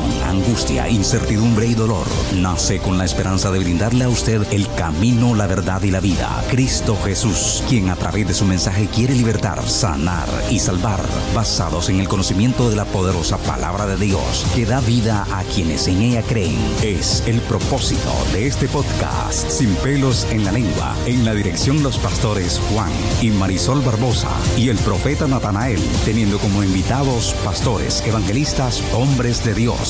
angustia, incertidumbre y dolor, nace con la esperanza de brindarle a usted el camino, la verdad y la vida. Cristo Jesús, quien a través de su mensaje quiere libertar, sanar y salvar, basados en el conocimiento de la poderosa palabra de Dios, que da vida a quienes en ella creen. Es el propósito de este podcast, Sin pelos en la lengua, en la dirección los pastores Juan y Marisol Barbosa y el profeta Natanael, teniendo como invitados pastores, evangelistas, hombres de Dios.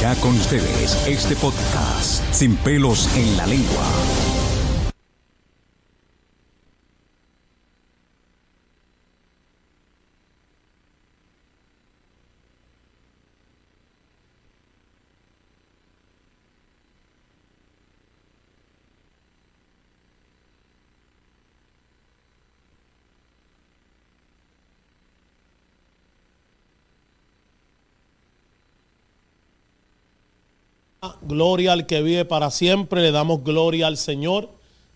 Ya con ustedes, este podcast, Sin pelos en la lengua. Gloria al que vive para siempre. Le damos gloria al Señor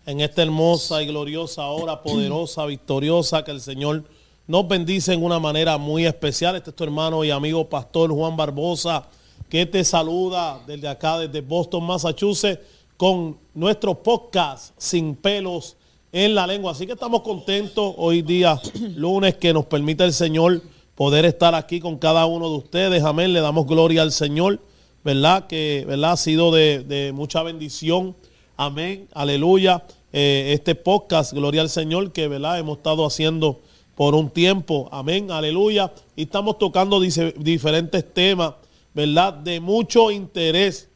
en esta hermosa y gloriosa hora, poderosa, victoriosa, que el Señor nos bendice en una manera muy especial. Este es tu hermano y amigo pastor Juan Barbosa, que te saluda desde acá, desde Boston, Massachusetts, con nuestro podcast Sin pelos en la lengua. Así que estamos contentos hoy día, lunes, que nos permite el Señor poder estar aquí con cada uno de ustedes. Amén. Le damos gloria al Señor. ¿Verdad? Que ¿verdad? ha sido de, mucha bendición. Amén, aleluya. Eh, este podcast, Gloria al Señor, que ¿verdad? hemos estado haciendo por un tiempo. Amén, aleluya. Y estamos tocando diferentes temas, ¿verdad? De mucho interés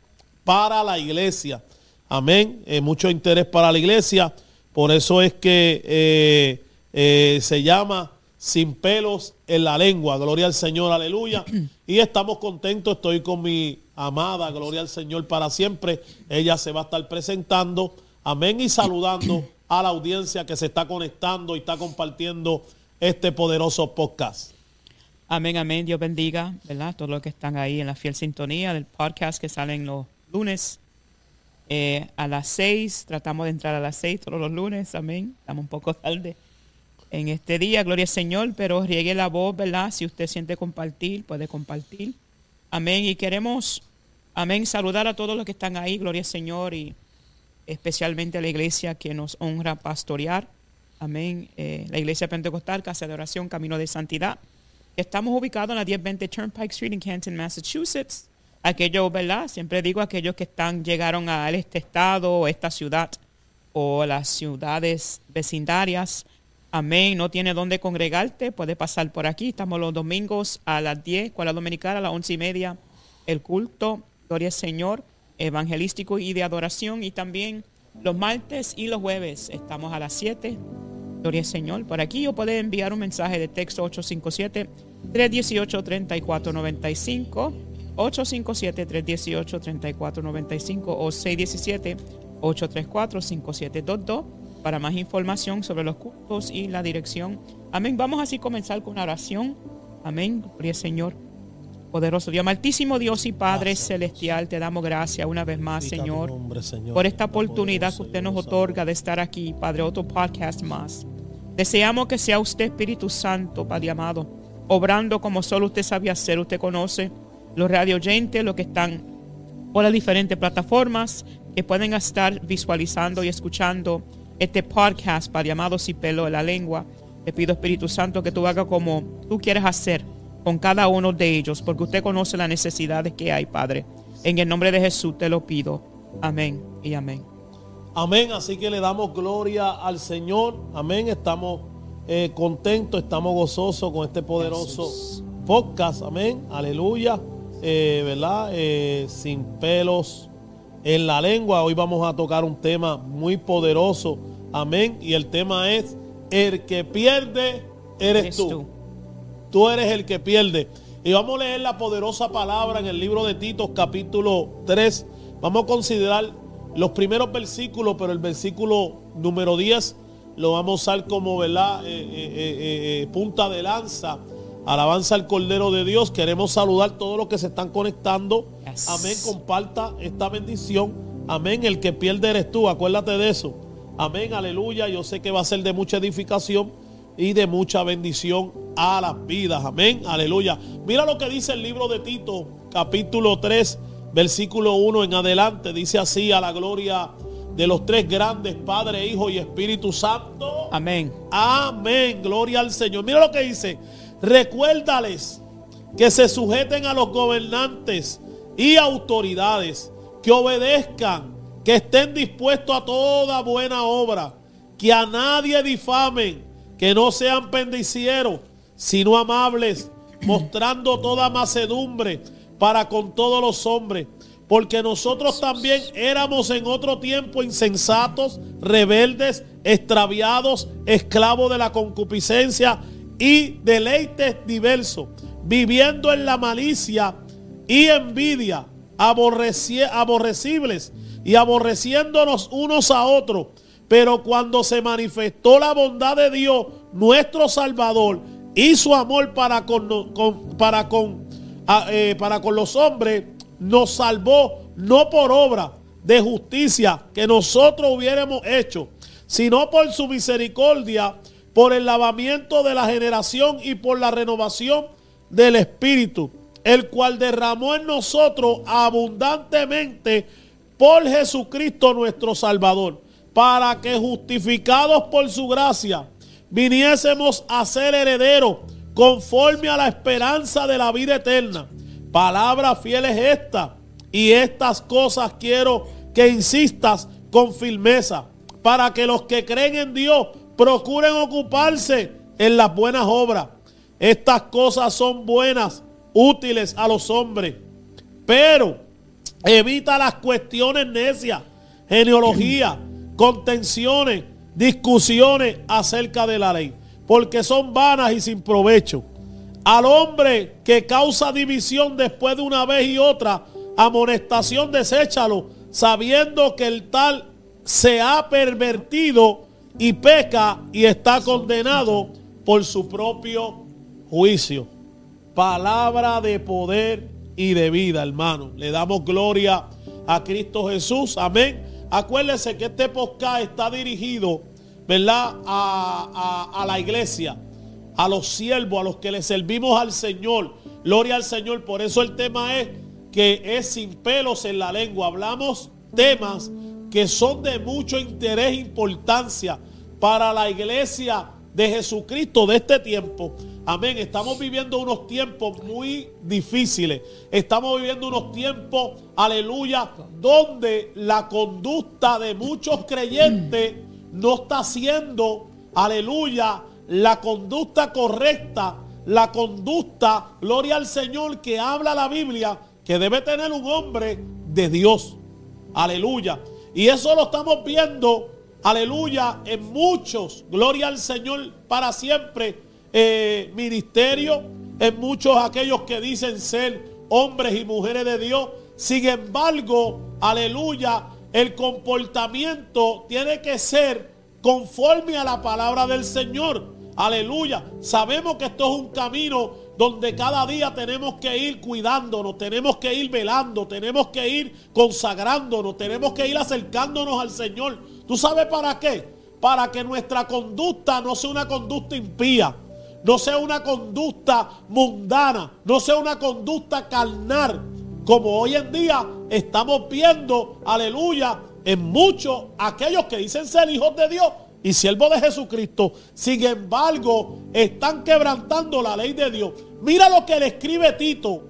para la iglesia. Amén, eh, mucho interés para la iglesia. Por eso es que eh, se llama sin pelos en la lengua. Gloria al Señor, aleluya. Y estamos contentos, estoy con mi amada, gloria al Señor para siempre. Ella se va a estar presentando, amén, y saludando a la audiencia que se está conectando y está compartiendo este poderoso podcast. Amén, amén, Dios bendiga, ¿verdad? Todos los que están ahí en la fiel sintonía del podcast que salen los lunes eh, a las seis. Tratamos de entrar a las seis todos los lunes, amén. Estamos un poco tarde en este día, gloria al Señor, pero riegue la voz, ¿verdad? Si usted siente compartir, puede compartir. Amén. Y queremos, amén, saludar a todos los que están ahí, gloria al Señor, y especialmente a la iglesia que nos honra pastorear. Amén. Eh, la iglesia pentecostal, Casa de Oración, Camino de Santidad. Estamos ubicados en la 1020 Turnpike Street en Canton, Massachusetts. Aquellos, ¿verdad? Siempre digo aquellos que están, llegaron a este estado, esta ciudad, o las ciudades vecindarias Amén. No tiene dónde congregarte, puede pasar por aquí. Estamos los domingos a las 10, la Dominicana, a las once y media, el culto, Gloria al Señor, evangelístico y de adoración. Y también los martes y los jueves estamos a las 7, Gloria al Señor. Por aquí o puede enviar un mensaje de texto 857-318-3495, 857-318-3495 o 617-834-5722 para más información sobre los cultos y la dirección. Amén. Vamos así a comenzar con una oración. Amén. Gloria Señor. Poderoso Dios, altísimo Dios y Padre celestial, te damos gracias una vez más, Señor, por esta oportunidad que usted nos otorga de estar aquí, Padre, otro podcast más. Deseamos que sea usted, Espíritu Santo, Padre amado, obrando como solo usted sabe hacer. Usted conoce los radio oyentes, los que están por las diferentes plataformas, que pueden estar visualizando y escuchando este podcast, para llamados y pelo de la lengua. Te pido, Espíritu Santo, que tú hagas como tú quieres hacer con cada uno de ellos, porque usted conoce las necesidades que hay, Padre. En el nombre de Jesús te lo pido. Amén y amén. Amén. Así que le damos gloria al Señor. Amén. Estamos eh, contentos, estamos gozosos con este poderoso podcast. Amén. Aleluya. Eh, ¿Verdad? Eh, sin pelos en la lengua. Hoy vamos a tocar un tema muy poderoso. Amén. Y el tema es, el que pierde eres, tú. tú. eres el que pierde. Y vamos a leer la poderosa palabra en el libro de Tito, capítulo 3. Vamos a considerar los primeros versículos, pero el versículo número 10 lo vamos a usar como ¿verdad? Eh, eh, eh, punta de lanza Alabanza al Cordero de Dios. Queremos saludar a todos los que se están conectando. Amén. Comparta esta bendición. Amén. El que pierde eres tú. Acuérdate de eso. Amén. Aleluya. Yo sé que va a ser de mucha edificación. y de mucha bendición a las vidas. Amén, aleluya. Mira lo que dice el libro de Tito, capítulo 3, versículo 1 en adelante. Dice así a la gloria de los tres grandes, Padre, Hijo y Espíritu Santo. Amén. Amén, gloria al Señor. Mira lo que dice. Recuérdales que se sujeten a los gobernantes y autoridades, que obedezcan, que estén dispuestos a toda buena obra, que a nadie difamen, que no sean pendicieros, sino amables, mostrando toda macedumbre para con todos los hombres. Porque nosotros también éramos en otro tiempo insensatos, rebeldes, extraviados, esclavos de la concupiscencia y deleites diversos, viviendo en la malicia y envidia, aborrecibles y aborreciéndonos unos a otros. Pero cuando se manifestó la bondad de Dios, nuestro Salvador, y su amor para con, para con, eh, para con los hombres, nos salvó no por obra de justicia que nosotros hubiéramos hecho, sino por su misericordia, por el lavamiento de la generación y por la renovación del Espíritu, el cual derramó en nosotros abundantemente por Jesucristo nuestro Salvador, para que justificados por su gracia, viniésemos a ser herederos conforme a la esperanza de la vida eterna. Palabra fiel es esta, y estas cosas quiero que insistas con firmeza, para que los que creen en Dios procuren ocuparse en las buenas obras. Estas cosas son buenas, útiles a los hombres, pero evita las cuestiones necias, genealogía, contenciones, discusiones acerca de la ley, porque son vanas y sin provecho. Al hombre que causa división después de una vez y otra, amonestación deséchalo, sabiendo que el tal se ha pervertido y peca y está condenado por su propio juicio. Palabra de poder y de vida, hermano. Le damos gloria a Cristo Jesús. Amén. Acuérdese que este podcast está dirigido, ¿verdad? A, a, la iglesia, a los siervos, a los que le servimos al Señor. Gloria al Señor. Por eso el tema es que es sin pelos en la lengua. Hablamos temas que son de mucho interés e importancia para la iglesia de Jesucristo de este tiempo. Amén. Estamos viviendo unos tiempos muy difíciles. Estamos viviendo unos tiempos, aleluya, donde la conducta de muchos creyentes no está siendo, aleluya, la conducta correcta, la conducta, gloria al Señor, que habla la Biblia, que debe tener un hombre de Dios. Aleluya. Y eso lo estamos viendo, aleluya, en muchos, gloria al Señor para siempre eh, ministerio, en muchos aquellos que dicen ser hombres y mujeres de Dios. Sin embargo, aleluya, el comportamiento tiene que ser conforme a la palabra del Señor. Aleluya. Sabemos que esto es un camino donde cada día tenemos que ir cuidándonos, tenemos que ir velando, tenemos que ir consagrándonos, tenemos que ir acercándonos al Señor. ¿Tú sabes para qué? Para que nuestra conducta no sea una conducta impía no sea una conducta mundana, no sea una conducta carnal, como hoy en día estamos viendo, aleluya, en muchos aquellos que dicen ser hijos de Dios y siervos de Jesucristo, sin embargo, están quebrantando la ley de Dios. Mira lo que le escribe Tito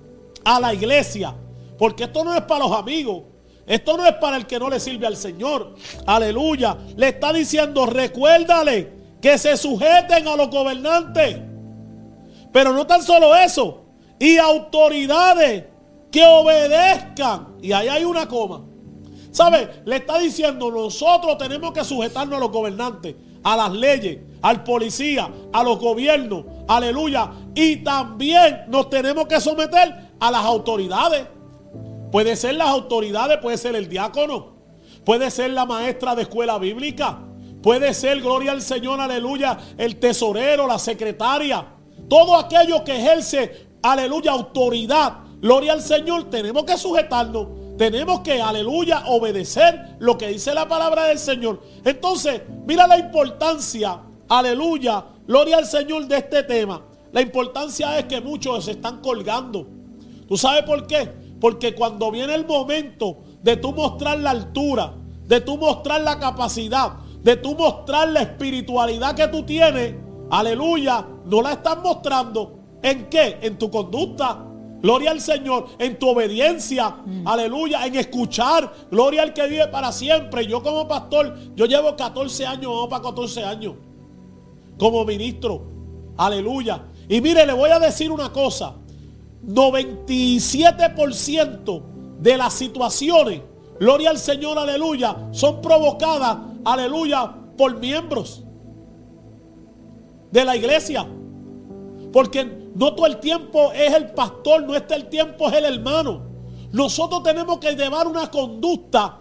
a la iglesia, porque esto no es para los amigos, esto no es para el que no le sirve al Señor. Aleluya. Le está diciendo, recuérdale que se sujeten a los gobernantes. Pero no tan solo eso, y autoridades que obedezcan. Y ahí hay una coma. ¿Sabe? Le está diciendo, nosotros tenemos que sujetarnos a los gobernantes, a las leyes, al policía, a los gobiernos. Aleluya. Y también nos tenemos que someter a las autoridades. Puede ser las autoridades, puede ser el diácono, puede ser la maestra de escuela bíblica, Puede ser, gloria al Señor, aleluya, el tesorero, la secretaria. Todo aquello que ejerce, aleluya, autoridad. Gloria al Señor, tenemos que sujetarnos. Tenemos que, aleluya, obedecer lo que dice la palabra del Señor. Entonces, mira la importancia, aleluya, gloria al Señor de este tema. La importancia es que muchos se están colgando. ¿Tú sabes por qué? Porque cuando viene el momento de tú mostrar la altura, de tú mostrar la capacidad, de tú mostrar la espiritualidad que tú tienes, aleluya, no la estás mostrando. ¿En qué? En tu conducta. Gloria al Señor, en tu obediencia, aleluya, en escuchar, gloria al que vive para siempre. Yo como pastor, yo llevo 14 años, vamos para 14 años, como ministro, aleluya. Y mire, le voy a decir una cosa, 97% de las situaciones, gloria al Señor, aleluya, son provocadas, aleluya, por miembros de la iglesia. Porque no todo el tiempo es el pastor, no está el tiempo es el hermano. Nosotros tenemos que llevar una conducta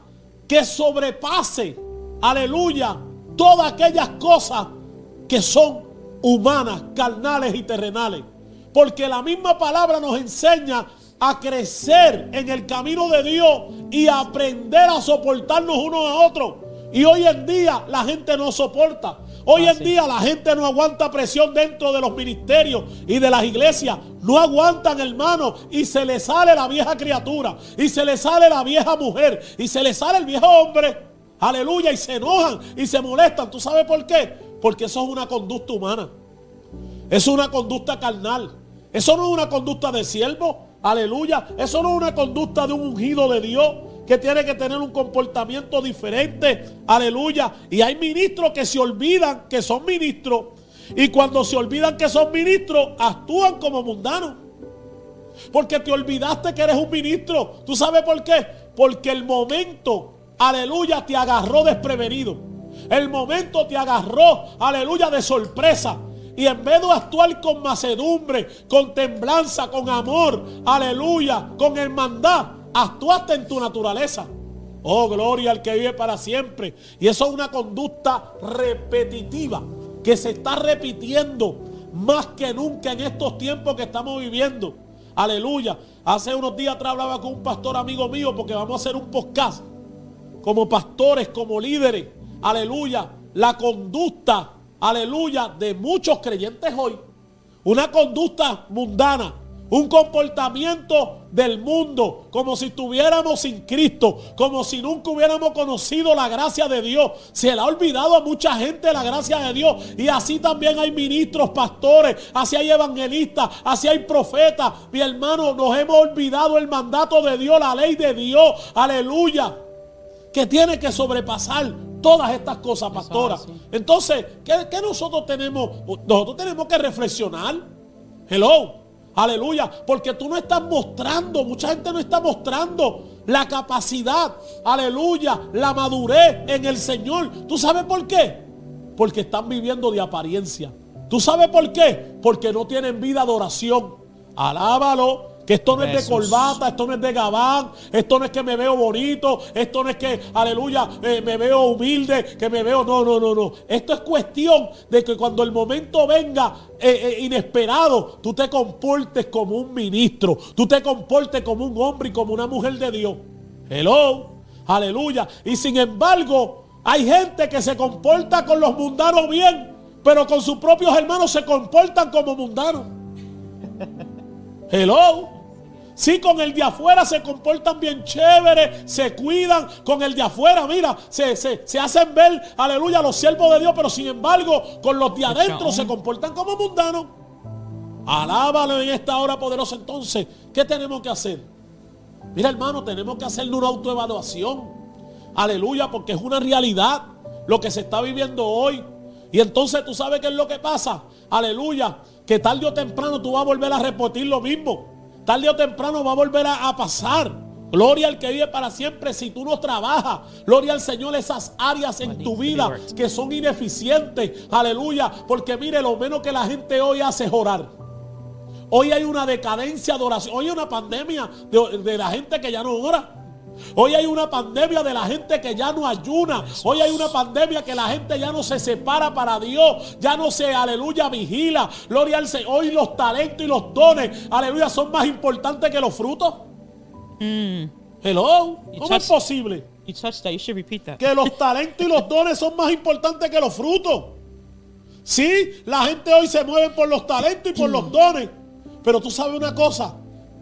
que sobrepase, aleluya, todas aquellas cosas que son humanas, carnales y terrenales. Porque la misma palabra nos enseña a crecer en el camino de Dios y aprender a soportarnos unos a otros. Y hoy en día la gente no soporta. Hoy en día la gente no aguanta presión dentro de los ministerios y de las iglesias. No aguantan, hermano. Y se le sale la vieja criatura. Y se le sale la vieja mujer. Y se le sale el viejo hombre. Aleluya. Y se enojan y se molestan. ¿Tú sabes por qué? Porque eso es una conducta humana. Es una conducta carnal. Eso no es una conducta de siervo. Aleluya. Eso no es una conducta de un ungido de Dios que tiene que tener un comportamiento diferente. Aleluya. Y hay ministros que se olvidan que son ministros. Y cuando se olvidan que son ministros, actúan como mundanos. Porque te olvidaste que eres un ministro. ¿Tú sabes por qué? Porque el momento, aleluya, te agarró desprevenido. El momento te agarró, aleluya, de sorpresa. Y en vez de actuar con macedumbre, con temblanza, con amor, aleluya, con hermandad, actuaste en tu naturaleza. Oh, gloria al que vive para siempre. Y eso es una conducta repetitiva que se está repitiendo más que nunca en estos tiempos que estamos viviendo. Aleluya. Hace unos días atrás hablaba con un pastor amigo mío porque vamos a hacer un podcast. Como pastores, como líderes. Aleluya. La conducta, aleluya, de muchos creyentes hoy. Una conducta mundana un comportamiento del mundo, como si estuviéramos sin Cristo, como si nunca hubiéramos conocido la gracia de Dios. Se le ha olvidado a mucha gente la gracia de Dios. Y así también hay ministros, pastores, así hay evangelistas, así hay profetas. Mi hermano, nos hemos olvidado el mandato de Dios, la ley de Dios. Aleluya. Que tiene que sobrepasar todas estas cosas, pastora. Entonces, ¿qué, ¿qué, nosotros tenemos? Nosotros tenemos que reflexionar. Hello. Aleluya. Porque tú no estás mostrando, mucha gente no está mostrando la capacidad, aleluya, la madurez en el Señor. ¿Tú sabes por qué? Porque están viviendo de apariencia. ¿Tú sabes por qué? Porque no tienen vida de oración. Alábalo. Que esto no es de corbata, esto no es de gabán, esto no es que me veo bonito, esto no es que, aleluya, eh, me veo humilde, que me veo, no, no, no, no. Esto es cuestión de que cuando el momento venga eh, eh, inesperado, tú te comportes como un ministro, tú te comportes como un hombre y como una mujer de Dios. Hello, aleluya. Y sin embargo, hay gente que se comporta con los mundanos bien, pero con sus propios hermanos se comportan como mundanos. Hello. Sí, con el de afuera se comportan bien chévere, se cuidan. Con el de afuera, mira, se, se, hacen ver, aleluya, los siervos de Dios, pero sin embargo, con los de adentro se comportan como mundanos. Alábalo en esta hora poderosa. Entonces, ¿qué tenemos que hacer? Mira, hermano, tenemos que hacer una autoevaluación. Aleluya, porque es una realidad lo que se está viviendo hoy. Y entonces tú sabes qué es lo que pasa. Aleluya, que tarde o temprano tú vas a volver a repetir lo mismo. Tarde o temprano va a volver a, pasar. Gloria al que vive para siempre si tú no trabajas. Gloria al Señor esas áreas en tu vida que son ineficientes. Aleluya. Porque mire, lo menos que la gente hoy hace es orar. Hoy hay una decadencia de oración. Hoy hay una pandemia de, de la gente que ya no ora. Hoy hay una pandemia de la gente que ya no ayuna. Hoy hay una pandemia que la gente ya no se separa para Dios. Ya no se, aleluya, vigila. Gloria al Señor. Hoy los talentos y los dones, aleluya, son más importantes que los frutos. Mm. Hello. ¿Cómo es posible? Que los talentos y los dones son más importantes que los frutos. Sí, la gente hoy se mueve por los talentos y por los dones. Pero tú sabes una cosa,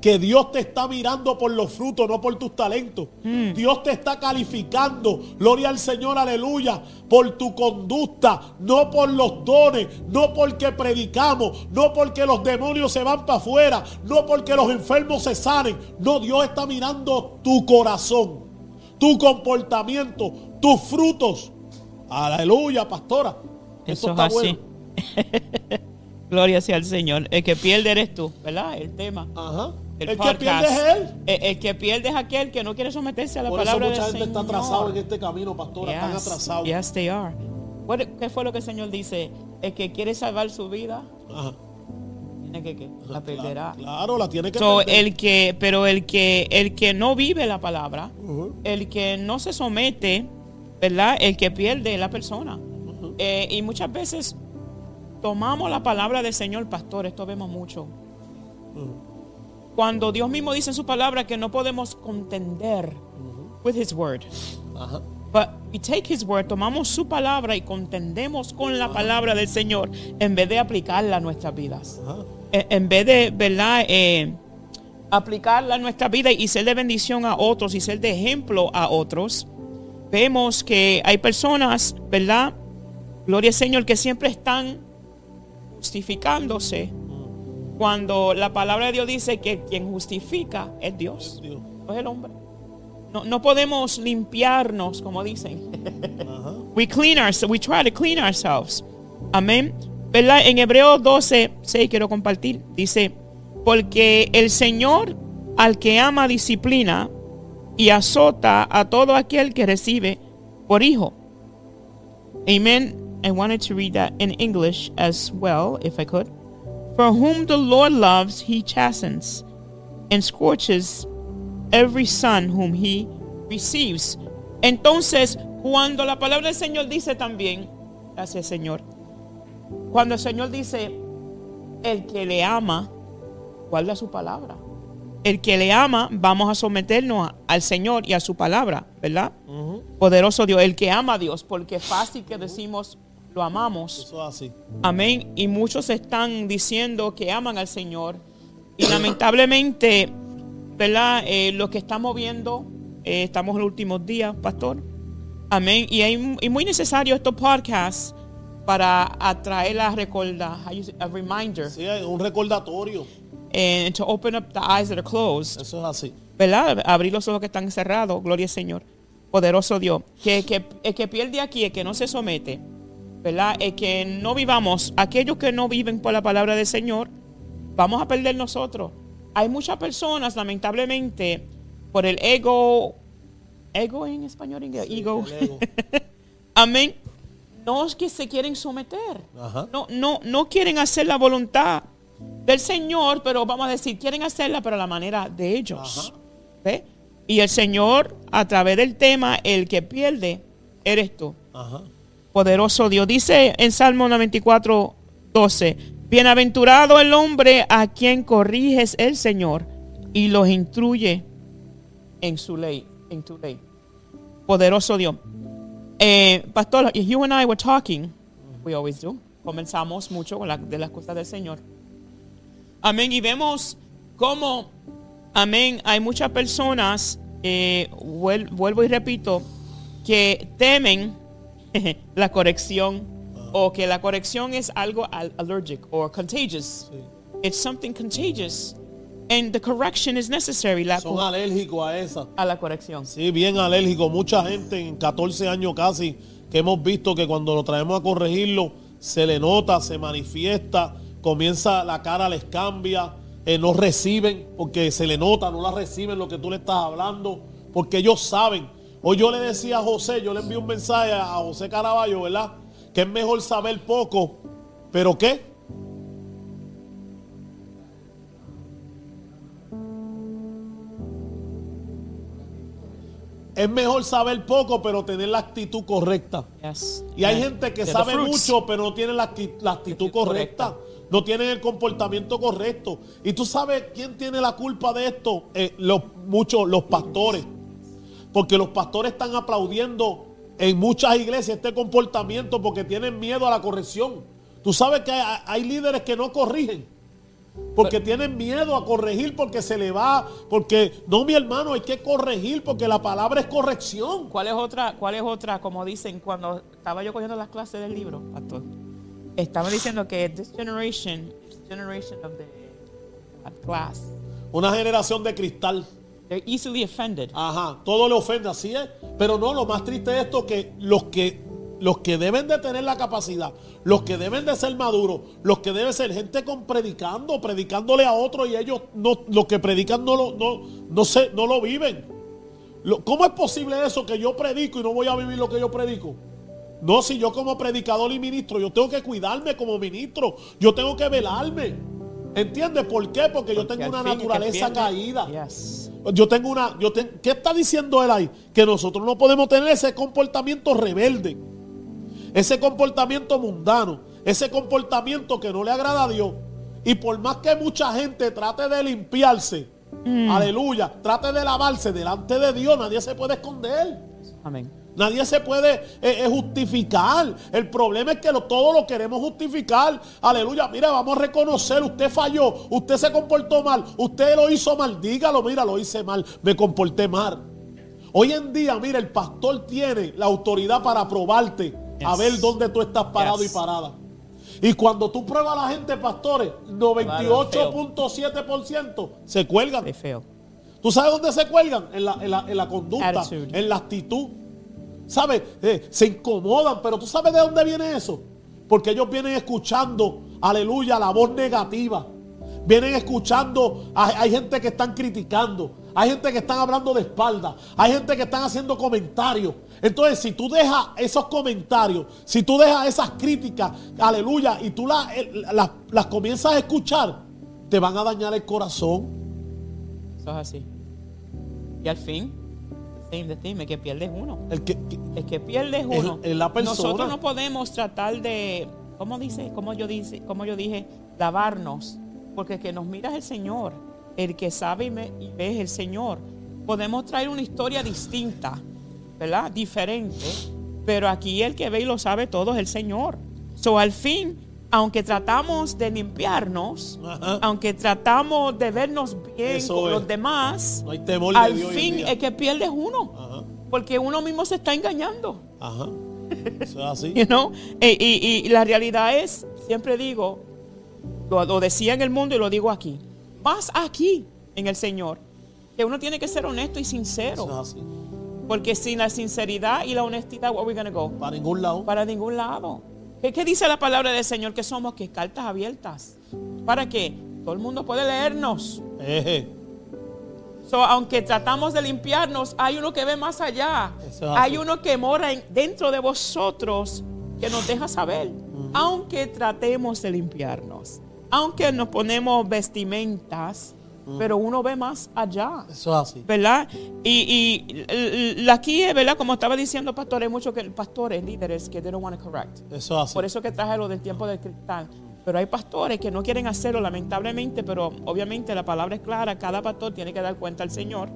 que Dios te está mirando por los frutos, no por tus talentos. Dios te está calificando, gloria al Señor, aleluya, por tu conducta, no por los dones, no porque predicamos, no porque los demonios se van para afuera, no porque los enfermos se salen. No, Dios está mirando tu corazón, tu comportamiento, tus frutos. Aleluya, pastora. Eso es así. Gloria sea al Señor. El que pierde eres tú, ¿verdad? El tema. Ajá. El, que pierde es él. El, que pierde es aquel que no quiere someterse a la palabra eso mucha del gente Señor. está atrasado en este camino, pastora. están atrasados. Yes, they are. ¿Qué fue lo que el Señor dice? El que quiere salvar su vida, Ajá. tiene que, que la perderá. Claro, claro, la tiene que So, perder. el que, pero el que, el que no vive la palabra, Ujú. el que no se somete, ¿verdad? El que pierde es la persona. Eh, y muchas veces tomamos la palabra del Señor, pastor, esto vemos mucho. Cuando Dios mismo dice en su palabra que no podemos contender with His word. Ajá. But we take his word, tomamos su palabra y contendemos con la palabra del Señor en vez de aplicarla a nuestras vidas. Ajá. En, en vez de, ¿verdad? Eh, aplicarla a nuestra vida y ser de bendición a otros y ser de ejemplo a otros, vemos que hay personas, ¿verdad? Gloria al Señor, que siempre están justificándose cuando la palabra de Dios dice que quien justifica es Dios, Dios. no es el hombre. No, no podemos limpiarnos, como dicen. We clean ourselves, we try to clean ourselves. Amén. ¿Verdad? En Hebreos 12, 6 quiero compartir. Dice, porque el Señor al que ama disciplina y azota a todo aquel que recibe por hijo. Amen. I wanted to read that in English as well, if I could. For whom the Lord loves, he chastens and scorches every son whom he receives. Entonces, cuando la palabra del Señor dice también, gracias Señor, cuando el Señor dice, el que le ama, guarda su palabra. El que le ama, vamos a someternos a- al Señor y a su palabra, ¿verdad? Poderoso Dios, el que ama a Dios, porque fácil que decimos, lo amamos. Eso es así. Amén. Y muchos están diciendo que aman al Señor. Y lamentablemente, ¿verdad? Eh, lo que estamos viendo, eh, estamos en los últimos días, pastor. Amén. Y es muy necesario estos podcasts para atraer la recorda, a reminder, Sí, un recordatorio. and to open up the eyes that are closed. Eso es así. ¿verdad? Abrir los ojos que están cerrados, gloria al Señor. Poderoso Dios. Que, que, el que pierde aquí, el que no se somete, ¿verdad? El que no vivamos, aquellos que no viven por la palabra del Señor, vamos a perder nosotros. Hay muchas personas, lamentablemente, por el ego, ego en español, inglés, ego. el ego. Amén. No es que se quieren someter. Ajá. No, no, no quieren hacer la voluntad del Señor, pero vamos a decir, quieren hacerla, pero a la manera de ellos. ¿Ve? Y el Señor, a través del tema, el que pierde, eres tú. Ajá. Poderoso Dios. Dice en Salmo 94, 12, Bienaventurado el hombre a quien corriges el Señor y los instruye en su ley, en tu ley. Poderoso Dios. Eh, pastor, you and I were talking, we always do. Comenzamos mucho con la- de las cosas del Señor. Amén. Y vemos cómo, amén, hay muchas personas, eh, vuel- vuelvo y repito, que temen la corrección o que la corrección es algo al- allergic or contagious. Sí. It's something contagious. And the correction is necessary. La, Son alérgicos a esa. a la corrección. Sí, bien alérgicos. Mucha gente en 14 años casi que hemos visto que cuando lo traemos a corregirlo se le nota, se manifiesta, comienza la cara les cambia, eh, no reciben porque se le nota, no la reciben lo que tú le estás hablando, porque ellos saben. Hoy yo le decía a José, yo le envié un mensaje a José Caraballo, ¿verdad? Que es mejor saber poco, pero ¿qué? Es mejor saber poco, pero tener la actitud correcta. Yes. Y hay gente que sabe mucho, pero no tiene la, acti- la actitud correcta. correcta. No tienen el comportamiento correcto. Y tú sabes quién tiene la culpa de esto? Eh, los, muchos, los pastores. Porque los pastores están aplaudiendo en muchas iglesias este comportamiento porque tienen miedo a la corrección. Tú sabes que hay, hay líderes que no corrigen. Porque tienen miedo a corregir porque se le va, porque no mi hermano, hay que corregir porque la palabra es corrección. ¿Cuál es otra, cuál es otra, como dicen cuando estaba yo cogiendo las clases del libro, pastor? Estaba diciendo que this generation, this generation of the class, Una generación de cristal. They're easily offended. Ajá, todo le ofende, así es. Pero no, lo más triste es esto que los que los que deben de tener la capacidad, los que deben de ser maduros, los que deben ser gente con predicando, predicándole a otros y ellos no, lo que predican no lo, no, no, sé, no lo viven. Lo- ¿Cómo es posible eso que yo predico y no voy a vivir lo que yo predico? No, si yo como predicador y ministro, yo tengo que cuidarme como ministro, yo tengo que velarme. ¿Entiendes por qué? Porque yo Porque tengo al una naturaleza caída. Yes. Yo tengo una. Yo te- ¿Qué está diciendo él ahí? Que nosotros no podemos tener ese comportamiento rebelde, ese comportamiento mundano, ese comportamiento que no le agrada a Dios. Y por más que mucha gente trate de limpiarse, aleluya, trate de lavarse delante de Dios, nadie se puede esconder. Amén. Nadie se puede eh, eh, justificar. El problema es que lo- todo lo queremos justificar. Aleluya. Mira, vamos a reconocer. Usted falló. Usted se comportó mal. Usted lo hizo mal. Dígalo. Mira, lo hice mal. Me comporté mal. Hoy en día, mira, el pastor tiene la autoridad para probarte a ver dónde tú estás parado Yes. y parada. Y cuando tú pruebas a la gente, pastores, 98.7% se cuelgan. They fail. ¿Tú sabes dónde se cuelgan? En la, en la- en la conducta, Attitude. en la actitud. ¿Sabes? Eh, se incomodan, pero ¿tú sabes de dónde viene eso? Porque ellos vienen escuchando, aleluya, la voz negativa. Vienen escuchando, hay, hay gente que están criticando, hay gente que están hablando de espalda, hay gente que están haciendo comentarios. Entonces, si tú dejas esos comentarios, si tú dejas esas críticas, aleluya, y tú la- las las comienzas a escuchar, te van a dañar el corazón. Eso es así. Y al fin, same the thing, es que pierdes uno. El que, que- Es que pierdes Es- uno. es la. Nosotros no podemos tratar de, ¿cómo dice? ¿Cómo yo dice? ¿Cómo yo dije? Lavarnos, porque el que nos mira es el Señor, el que sabe y, me- y ve es el Señor. Podemos traer una historia distinta, ¿verdad? Diferente, pero aquí el que ve y lo sabe todo es el Señor. So al fin, aunque tratamos de limpiarnos, Ajá. aunque tratamos de vernos bien Eso con es. los demás, No hay temor de al fin es que pierdes uno. Ajá, Porque uno mismo se está engañando. ajá. Eso es así. You know? Y, y la realidad es, siempre digo, lo, lo decía en el mundo y lo digo aquí, más aquí en el Señor, que uno tiene que ser honesto y Eso sincero. es así. Porque sin la sinceridad y la honestidad, where we gonna go? Para ningún lado. Para ningún lado. ¿Qué, qué dice la palabra del Señor? Que somos que cartas abiertas. ¿Para qué? Todo el mundo puede leernos. So, aunque tratamos de limpiarnos, hay uno que ve más allá. Hay uno que mora en- dentro de vosotros que nos deja saber. Aunque tratemos de limpiarnos, aunque nos ponemos vestimentas, pero uno ve más allá. Eso es así. ¿Verdad? Y, y aquí, es, ¿verdad? Como estaba diciendo pastor, hay muchos que, pastores, líderes que they don't want to correct. Eso es así. Por eso que traje lo del tiempo del cristal. Pero hay pastores que no quieren hacerlo, lamentablemente, pero obviamente la palabra es clara. Cada pastor tiene que dar cuenta al Señor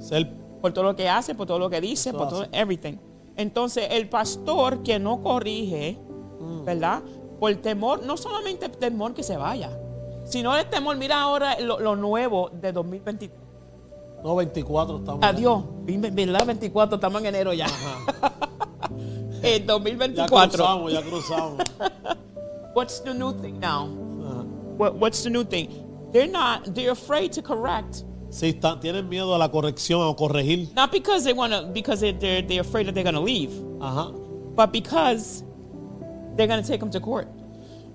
por todo lo que hace, por todo lo que dice, por todo, everything. Entonces, el pastor que no corrige, Mm. ¿verdad? Por temor, no solamente temor que se vaya, sino el temor, mira ahora lo, lo nuevo de 2023. no 24 estamos. Adiós, ¿verdad? 24, estamos en enero ya. en Ya 2024. cruzamos, ya cruzamos. What's the new thing now? What, what's the new thing? They're not, they're afraid to correct. Sí, están, tienen miedo a la corrección o corregir. Not because they want to, because they- they're, they're afraid that they're going to leave, Ajá. but because they're going to take them to court.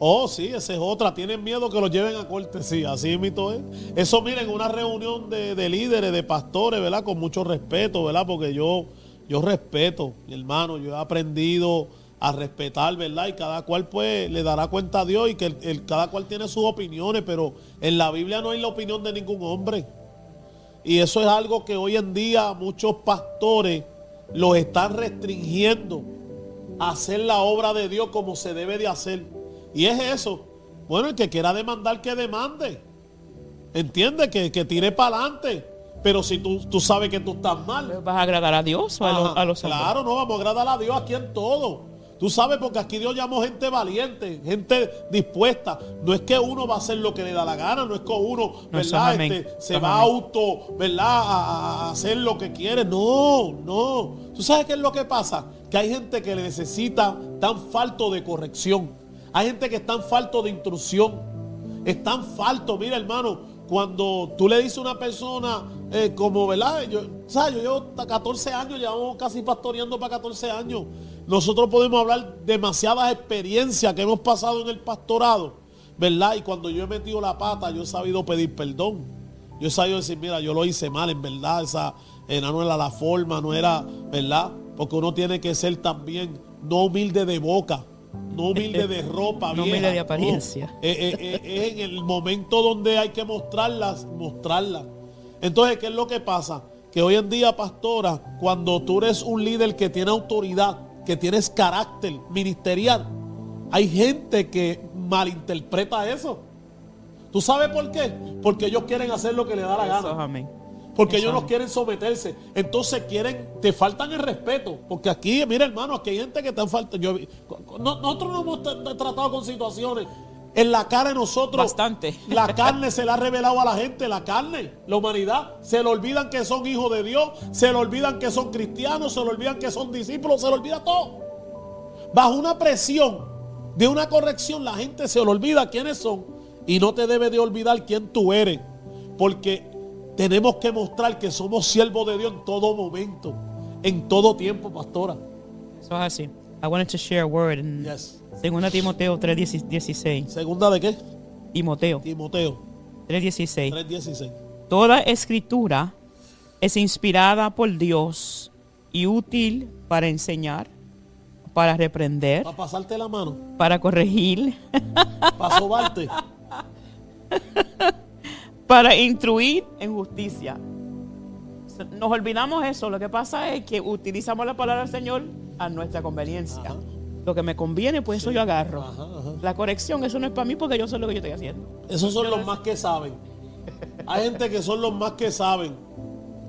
Oh, sí, esa es otra. Tienen miedo que los lleven a corte. Sí, así mito es. Eso, miren, una reunión de, de líderes, de pastores, ¿verdad? Con mucho respeto, ¿verdad? Porque yo, yo respeto, mi hermano. Yo he aprendido a respetar, ¿verdad? Y cada cual, pues, le dará cuenta a Dios y que el- cada cual tiene sus opiniones, pero en la Biblia no hay la opinión de ningún hombre. Y eso es algo que hoy en día muchos pastores los están restringiendo a hacer la obra de Dios como se debe de hacer. Y es eso. Bueno, el que quiera demandar, que demande. Entiende que, que tire para adelante. Pero si tú, tú sabes que tú estás mal. ¿Vas a agradar a Dios o a, los- a los? Claro, no vamos a agradar a Dios aquí en todo. Tú sabes, porque aquí Dios llamó gente valiente, gente dispuesta. No es que uno va a hacer lo que le da la gana, no es que uno, No, ¿verdad? Este, se va a auto, ¿verdad? A, a hacer lo que quiere. No, no. ¿Tú sabes qué es lo que pasa? Que hay gente que le necesita tan falto de corrección. Hay gente que están falto de instrucción. Están falto, mira hermano, cuando tú le dices a una persona eh, como, ¿verdad? Yo, ¿sabes? yo llevo hasta 14 años, llevamos casi pastoreando para 14 años. Nosotros podemos hablar demasiadas experiencias que hemos pasado en el pastorado, ¿verdad? Y cuando yo he metido la pata, yo he sabido pedir perdón. Yo he sabido decir, mira, yo lo hice mal, en verdad, esa eh, no era la forma, no era, ¿verdad? Porque uno tiene que ser también no humilde de boca, no humilde de ropa, No humilde de apariencia. no. Eh, eh, eh, es en el momento donde hay que mostrarlas, mostrarlas. Entonces, ¿qué es lo que pasa? Que hoy en día, pastora, cuando tú eres un líder que tiene autoridad, que tienes carácter ministerial, hay gente que malinterpreta eso. ¿Tú sabes por qué? Porque ellos quieren hacer lo que les da la Eso gana. amén. Porque ellos no quieren someterse. Entonces quieren, te faltan el respeto. Porque aquí, mira hermano, aquí hay gente que te falta. Yo, nosotros no hemos tra- tratado con situaciones. En la cara de nosotros. Bastante. La carne se le ha revelado a la gente. La carne, la humanidad. Se le olvidan que son hijos de Dios. Se le olvidan que son cristianos. Se le olvidan que son discípulos. Se le olvida todo. Bajo una presión de una corrección, la gente se le olvida quiénes son y no te debe de olvidar quién tú eres. Porque tenemos que mostrar que somos siervos de Dios en todo momento, en todo tiempo, pastora. Eso es así. I wanted to share a word in Yes. 2 Timoteo 3:16. Segunda de qué? Timoteo Timoteo 3:16. 3:16. Toda escritura es inspirada por Dios y útil para enseñar, para reprender, Para pasarte la mano, para corregir, para sobarte. para instruir en justicia. Nos olvidamos eso. Lo que pasa es que utilizamos la palabra del Señor a nuestra conveniencia. Ajá. Lo que me conviene, pues eso yo agarro. Ajá, ajá. La corrección, eso no es para mí porque yo sé lo que yo estoy haciendo. Esos son los más que saben. Hay gente que son los más que saben.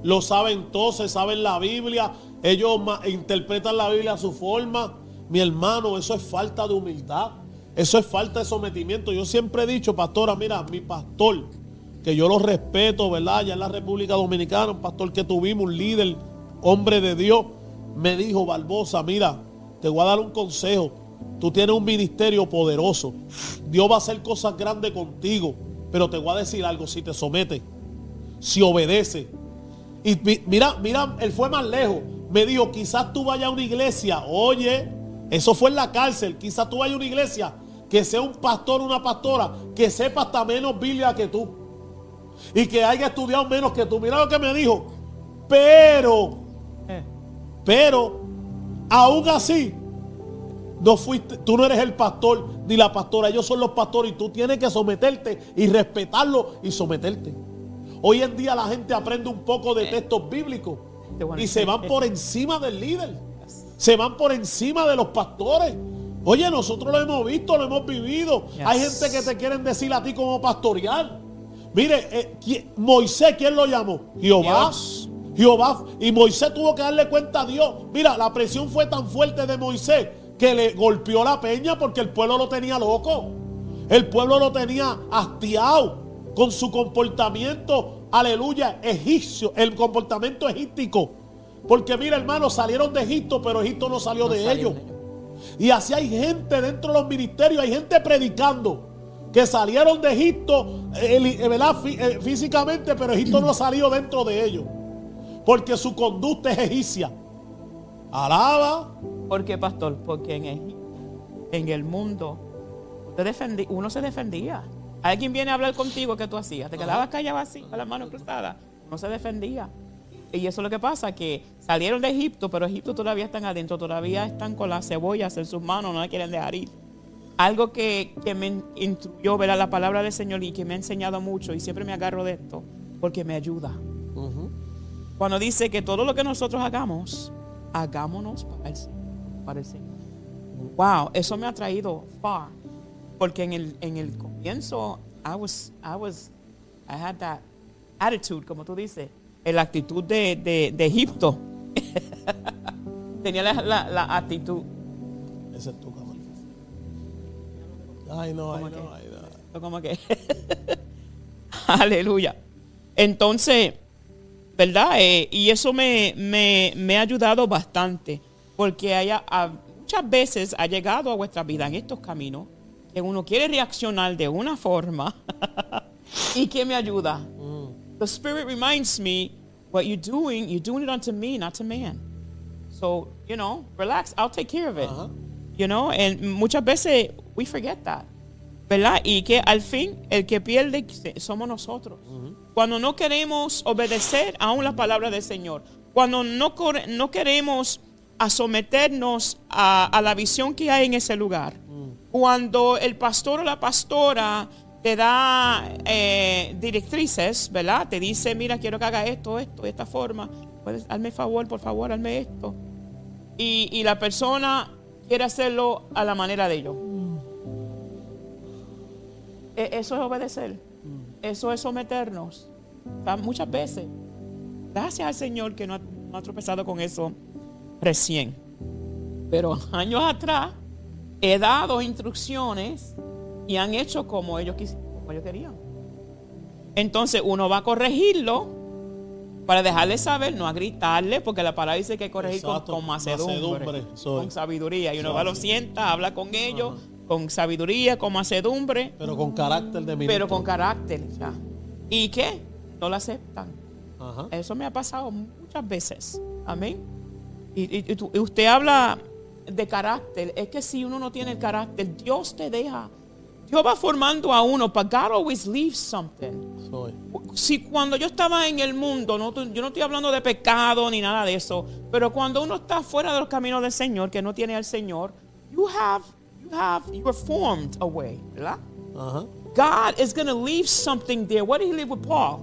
Lo saben todos, se saben la Biblia. Ellos interpretan la Biblia a su forma. Mi hermano, eso es falta de humildad. Eso es falta de sometimiento. Yo siempre he dicho, pastora, mira, mi pastor, que yo lo respeto, ¿verdad? Allá en la República Dominicana, un pastor que tuvimos, un líder, hombre de Dios, me dijo, Barbosa, mira, te voy a dar un consejo. Tú tienes un ministerio poderoso. Dios va a hacer cosas grandes contigo. Pero te voy a decir algo, si te sometes, si obedeces. Y mi- mira, mira, él fue más lejos. Me dijo, quizás tú vayas a una iglesia. Oye, eso fue en la cárcel. Quizás tú vayas a una iglesia que sea un pastor una pastora que sepa hasta menos Biblia que tú. Y que haya estudiado menos que tú. Mira lo que me dijo. Pero, Eh, pero, aún así, no fuiste, tú no eres el pastor ni la pastora, ellos son los pastores y tú tienes que someterte y respetarlo y someterte. Hoy en día la gente aprende un poco de textos bíblicos y se van eh, por encima del líder, se van por encima de los pastores. Oye, nosotros lo hemos visto, lo hemos vivido. Hay gente que te quieren decir a ti cómo pastorear. Mire, eh, ¿quién- Moisés, ¿quién lo llamó? Jehová. Dios. Jehová. Y Moisés tuvo que darle cuenta a Dios. Mira, la presión fue tan fuerte de Moisés que le golpeó la peña porque el pueblo lo tenía loco. El pueblo lo tenía hastiado con su comportamiento, aleluya, egipcio, el comportamiento egíptico. Porque mira, hermano, salieron de Egipto, pero Egipto no salió No de salió ellos. de ellos. Y así hay gente dentro de los ministerios, hay gente predicando que salieron de Egipto, eh, eh, ¿verdad? Eh, físicamente, pero Egipto no ha salido dentro de ellos. Porque su conducta es egipcia. Alaba. ¿Por qué, pastor? Porque en, Egipto, en el mundo usted defendi- uno se defendía. Alguien viene a hablar contigo, ¿qué tú hacías? Te quedabas callado así, con las manos cruzadas. No se defendía. Y eso es lo que pasa, que salieron de Egipto, pero Egipto todavía están adentro, todavía están con las cebollas en sus manos, no la quieren dejar ir. Algo que, que me instruyó, ¿verdad? La palabra del Señor y que me ha enseñado mucho, y siempre me agarro de esto, porque me ayuda. Cuando dice que todo lo que nosotros hagamos, hagámonos para el, para el Señor. Wow, eso me ha traído far. Porque en el, en el comienzo, I was, I was, I had that attitude, como tú dices, la actitud de, de, de Egipto. Tenía la, la- la actitud. Es tu. Ay, no, ay, ¿Cómo no, que? ay, no. Como que. Aleluya. Entonces, ¿verdad? Eh, y eso me, me, me ha ayudado bastante. Porque haya, a- muchas veces ha llegado a vuestra vida en estos caminos que uno quiere reaccionar de una forma. ¿Y qué me ayuda? The Spirit reminds me, what you're doing, you're doing it unto me, not to man. So, you know, relax, I'll take care of it. You know, and muchas veces we forget that. ¿Verdad? Y que al fin el que pierde somos nosotros. Cuando no queremos obedecer aún la palabra del Señor. Cuando no, no queremos a someternos a, a la visión que hay en ese lugar. Cuando el pastor o la pastora te da eh, directrices, ¿verdad? Te dice, mira, quiero que haga esto, esto, de esta forma. Puedes, hazme favor, por favor, hazme esto. Y, y la persona quiere hacerlo a la manera de ellos. E- Eso es obedecer. Eso es someternos. Muchas veces. Gracias al Señor que no ha, no ha tropezado con eso recién. Pero años atrás he dado instrucciones y han hecho como ellos, como ellos querían. Entonces uno va a corregirlo para dejarle saber, no a gritarle, porque la palabra dice que hay que corregir con, Exacto, con macedumbre, con sabiduría. Y uno va, lo sienta, habla con ellos, con sabiduría, con macedumbre, Pero con carácter de ministro. pero con carácter. ¿Y qué? No lo aceptan. Ajá. Eso me ha pasado muchas veces. Amén. Y, usted habla de carácter. Es que si uno no tiene el carácter, Dios te deja. Dios va formando a uno, but God always leaves something. Soy. Si cuando yo estaba en el mundo, no, yo no estoy hablando de pecado ni nada de eso, pero cuando uno está fuera de los caminos del Señor, que no tiene al Señor, you have, have, you are formed away, ¿verdad? Ajá. God is going to leave something there. What did he leave with Paul?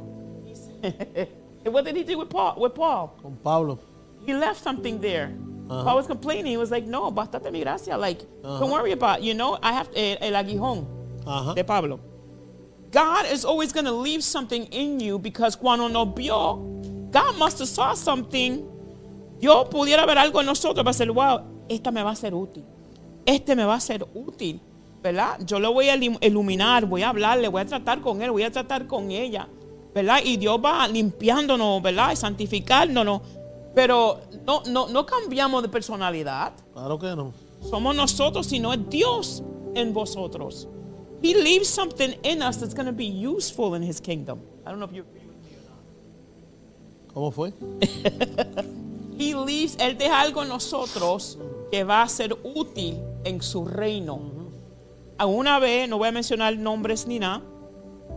what did he do with Paul? With Paul, Con Pablo. he left something there. Uh-huh. Paul was complaining. He was like, "No, bastate mi gracia. Like, Uh-huh. don't worry about. You know, I have el, el aguijón Ajá. de Pablo. God is always going to leave something in you because cuando nos vio, God must have saw something. Yo pudiera ver algo en nosotros para decir, wow, esta me va a ser útil. Este me va a ser útil, ¿verdad? Yo lo voy a ilu- iluminar, voy a hablarle, voy a tratar con él, voy a tratar con ella, ¿verdad? Y Dios va limpiándonos, ¿verdad? Y santificándonos. Pero no, no, no cambiamos de personalidad Claro que no. somos nosotros, sino es Dios en vosotros. He leaves something in us that's going to be useful in His kingdom. I don't know if you agree with me or not. ¿Cómo fue? He leaves, Él deja algo en nosotros que va a ser útil en su reino. Alguna vez, no voy a mencionar nombres ni nada,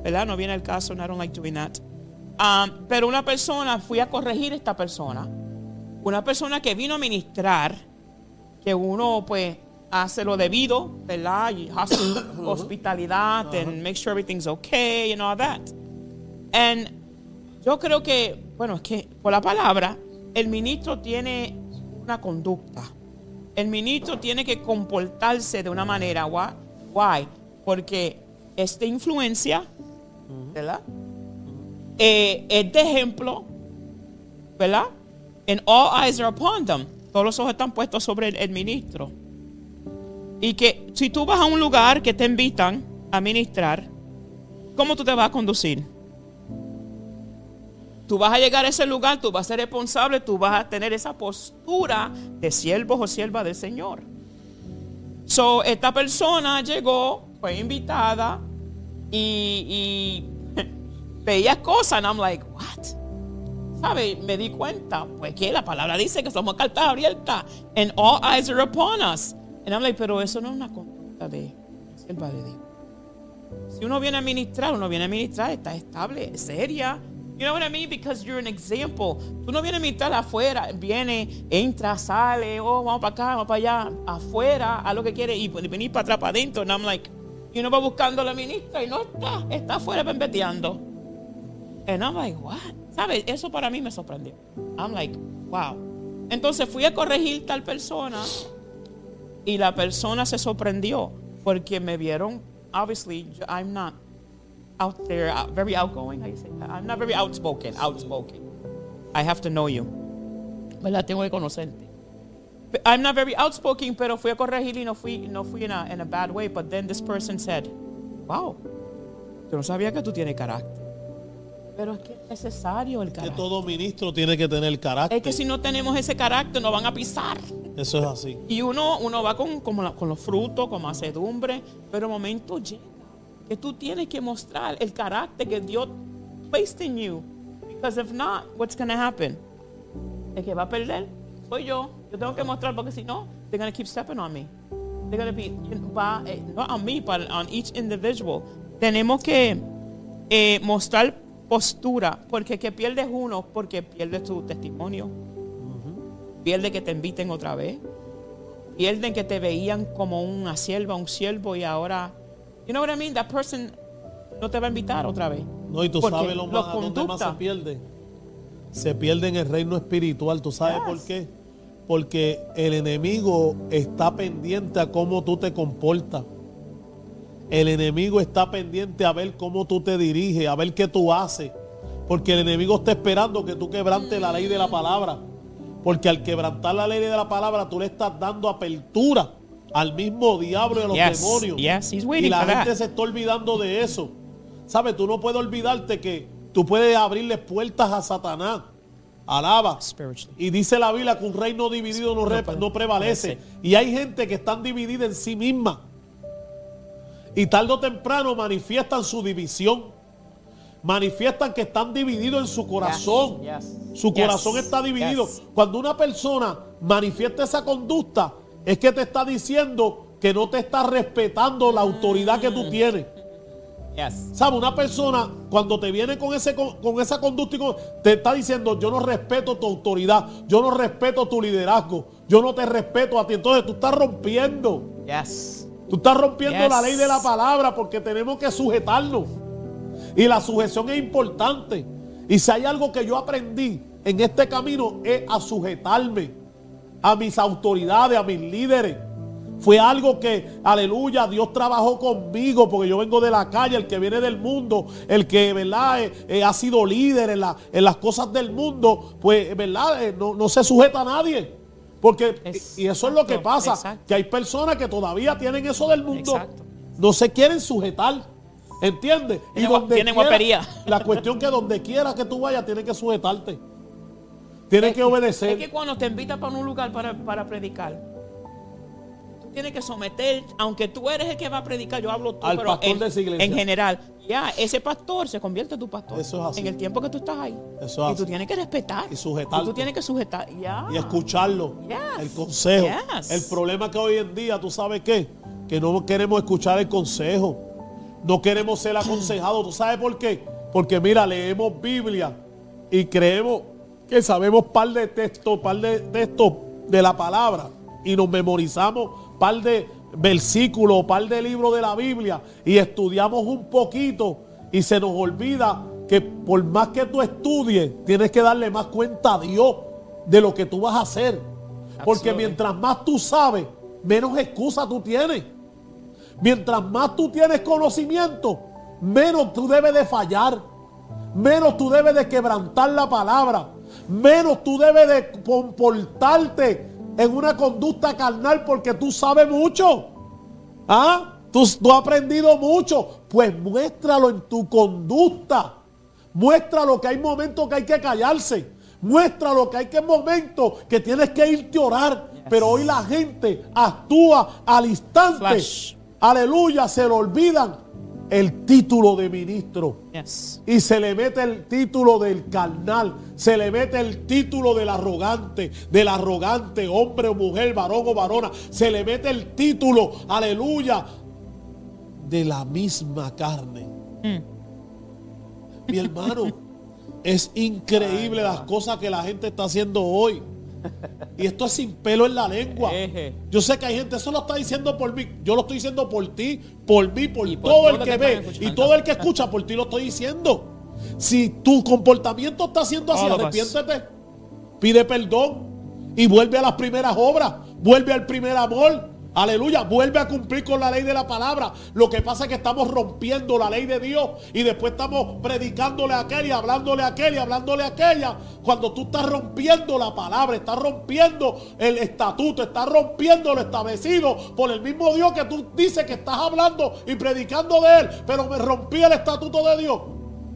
¿verdad? No viene el caso, I don't like doing that. Um, pero una persona, fui a corregir a esta persona. Una persona que vino a ministrar, que uno pues hace lo debido, ¿verdad? Y hosp- hospitalidad, and make sure everything's okay and all that. And yo creo que, bueno, es que por la palabra, el ministro tiene una conducta. El ministro tiene que comportarse de una manera. Why? Why? Porque esta influencia, ¿verdad? Eh, es de ejemplo, ¿verdad? And all eyes are upon them. Todos los ojos están puestos sobre el, el ministro. Y que si tú vas a un lugar que te invitan a ministrar, ¿cómo tú te vas a conducir? Tú vas a llegar a ese lugar, tú vas a ser responsable, tú vas a tener esa postura de siervo o sierva del Señor. So, esta persona llegó, fue invitada y, y veía cosas, and I'm like, what? ¿Sabe? Me di cuenta, pues que la palabra dice que somos cartas abiertas, and all eyes are upon us. And I'm like, pero eso no es una conducta de sierva de Dios. Si uno viene a ministrar, uno viene a ministrar, está estable, seria. You know what I mean? Because you're an example. Tú no vienes a ministrar afuera, viene, entra, sale, oh, vamos para acá, vamos para allá, afuera, a lo que quiere y venir para atrás, para adentro. And I'm like, y uno va buscando a la ministra y no está, está afuera pembeteando. And I'm like, what? ¿Sabes? Eso para mí me sorprendió. I'm like, wow. Entonces fui a corregir tal persona y la persona se sorprendió porque me vieron, obviously, I'm not out there, uh, very outgoing, how you say that? I'm not very outspoken, outspoken. I have to know you. ¿Verdad? Tengo que conocerte. I'm not very outspoken, pero fui a corregir y no fui, no fui in a, in a bad way. But then this person said, wow, yo no sabía que tú tienes carácter. Pero es que es necesario el Que carácter. todo ministro tiene que tener carácter. Es que si no tenemos ese carácter, nos van a pisar. Eso es así. Y uno, uno va con, como la- con los frutos, con macedumbre, pero el momento llega tú tienes que mostrar el carácter que Dios placed in you. Because if not, what's going to happen? El que va a perder soy yo. Yo tengo que mostrar porque si no, they're going to keep stepping on me. They're going to be, eh, not on me, but on each individual. Tenemos que eh, mostrar postura, porque que pierdes uno, porque pierdes tu testimonio. Pierde que te inviten otra vez. Pierden que te veían como una sierva, un siervo y ahora, you know what I mean? That person no te va a invitar otra vez. No, y tú sabes lo más, a dónde más se pierde. Se pierde en el reino espiritual. ¿Tú sabes Yes. por qué? Porque el enemigo está pendiente a cómo tú te comportas. El enemigo está pendiente a ver cómo tú te diriges, a ver qué tú haces. Porque el enemigo está esperando que tú quebrantes la ley de la palabra. Porque al quebrantar la ley de la palabra, tú le estás dando apertura al mismo diablo y a los Yes, demonios. yes, he's y la for gente that. se está olvidando de eso. ¿Sabes? Tú no puedes olvidarte que tú puedes abrirle puertas a Satanás. Alaba. Y dice la Biblia que un reino dividido no, re- no prevalece. Y hay gente que están dividida en sí misma. Y tarde o temprano manifiestan su división. Manifiestan que están divididos en su corazón. Yes, yes. Su Yes, corazón está dividido. yes. Cuando una persona manifiesta esa conducta, es que te está diciendo que no te está respetando la autoridad que Mm. tú tienes. Yes. ¿Sabe? Una persona cuando te viene con, ese, con, con esa conducta y con- te está diciendo, yo no respeto tu autoridad, yo no respeto tu liderazgo, yo no te respeto a ti. Entonces tú estás rompiendo, Yes. tú estás rompiendo Yes. la ley de la palabra porque tenemos que sujetarnos. Y la sujeción es importante. Y si hay algo que yo aprendí en este camino es a sujetarme a mis autoridades, a mis líderes. Fue algo que, aleluya, Dios trabajó conmigo porque yo vengo de la calle, el que viene del mundo, el que, ¿verdad? Eh, eh, ha sido líder en, la- en las cosas del mundo, pues, ¿verdad? Eh, no, no se sujeta a nadie. Porque, y eso es lo que pasa, exacto. que hay personas que todavía tienen eso del mundo, Exacto. no se quieren sujetar. ¿Entiendes? Y donde tienen quiera- guapería. la cuestión que donde quiera que tú vayas, tienes que sujetarte. Tienes que obedecer. Es que cuando te invitan para un lugar para, para predicar, tú tienes que someter, aunque tú eres el que va a predicar, yo hablo tú, Al pero pastor en, de esa iglesia. en general, ya, ese pastor se convierte en tu pastor. Eso es así. En el tiempo que tú estás ahí. Eso es y tú así. tienes que respetar. Y sujetarte. Y tú tienes que sujetar. Ya. y escucharlo. Yes. El consejo. Yes. El problema que hoy en día, ¿tú sabes qué? Que no queremos escuchar el consejo. No queremos ser aconsejados. ¿Tú sabes por qué? Porque mira, leemos Biblia y creemos que sabemos par de textos, par de textos de la palabra y nos memorizamos par de versículos, par de libros de la Biblia y estudiamos un poquito y se nos olvida que por más que tú estudies, tienes que darle más cuenta a Dios de lo que tú vas a hacer. Porque mientras más tú sabes, menos excusa tú tienes. Mientras más tú tienes conocimiento, menos tú debes de fallar. Menos tú debes de quebrantar la palabra. Menos tú debes de comportarte en una conducta carnal porque tú sabes mucho. ¿Ah? Tú, tú has aprendido mucho. Pues muéstralo en tu conducta. Muéstralo que hay momentos que hay que callarse. Muéstralo que hay que momentos que tienes que irte a orar. Pero hoy la gente actúa al instante. Flash. Aleluya, se le olvidan el título de ministro. Yes. Y se le mete el título del carnal, se le mete el título del arrogante, del arrogante, hombre o mujer, varón o varona, se le mete el título, aleluya, de la misma carne. Mi hermano, es increíble las cosas que la gente está haciendo hoy. Y esto es sin pelo en la lengua. Yo sé que hay gente, eso lo está diciendo por mí. Yo lo estoy diciendo por ti, por mí, por todo el que que ve. Y todo el que escucha, por ti lo estoy diciendo. Si tu comportamiento está siendo así, arrepiéntete. Pide perdón. Y vuelve a las primeras obras. Vuelve al primer amor. Aleluya, vuelve a cumplir con la ley de la palabra. Lo que pasa es que estamos rompiendo la ley de Dios y después estamos predicándole a aquel y hablándole a aquel y hablándole a aquella. Cuando tú estás rompiendo la palabra, estás rompiendo el estatuto, estás rompiendo lo establecido por el mismo Dios que tú dices que estás hablando y predicando de él, pero me rompí el estatuto de Dios.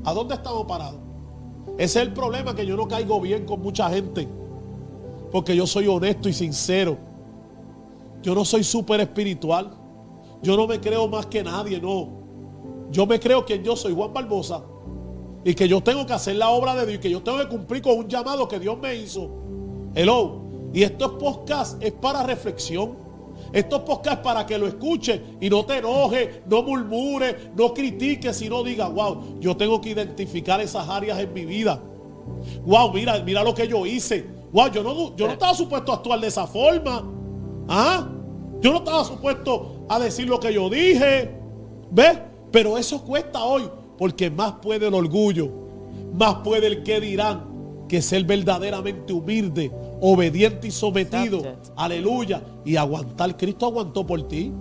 ¿A dónde estamos parados? Ese es el problema que yo no caigo bien con mucha gente. Porque yo soy honesto y sincero. Yo no soy súper espiritual. Yo no me creo más que nadie, no. Yo me creo que yo soy Juan Barbosa. Y que yo tengo que hacer la obra de Dios. Y que yo tengo que cumplir con un llamado que Dios me hizo. Hello. Y estos podcasts es para reflexión. Estos podcasts para que lo escuches y no te enojes, no murmures, no critiques, sino diga, wow, yo tengo que identificar esas áreas en mi vida. Wow, mira, mira lo que yo hice. Wow, yo no, yo no estaba supuesto a actuar de esa forma. ¿Ah? Yo no estaba supuesto a decir lo que yo dije. ¿Ves? Pero eso cuesta hoy. Porque más puede el orgullo. Más puede el que dirán que ser verdaderamente humilde, obediente y sometido. Aleluya. Y aguantar. Cristo aguantó por ti.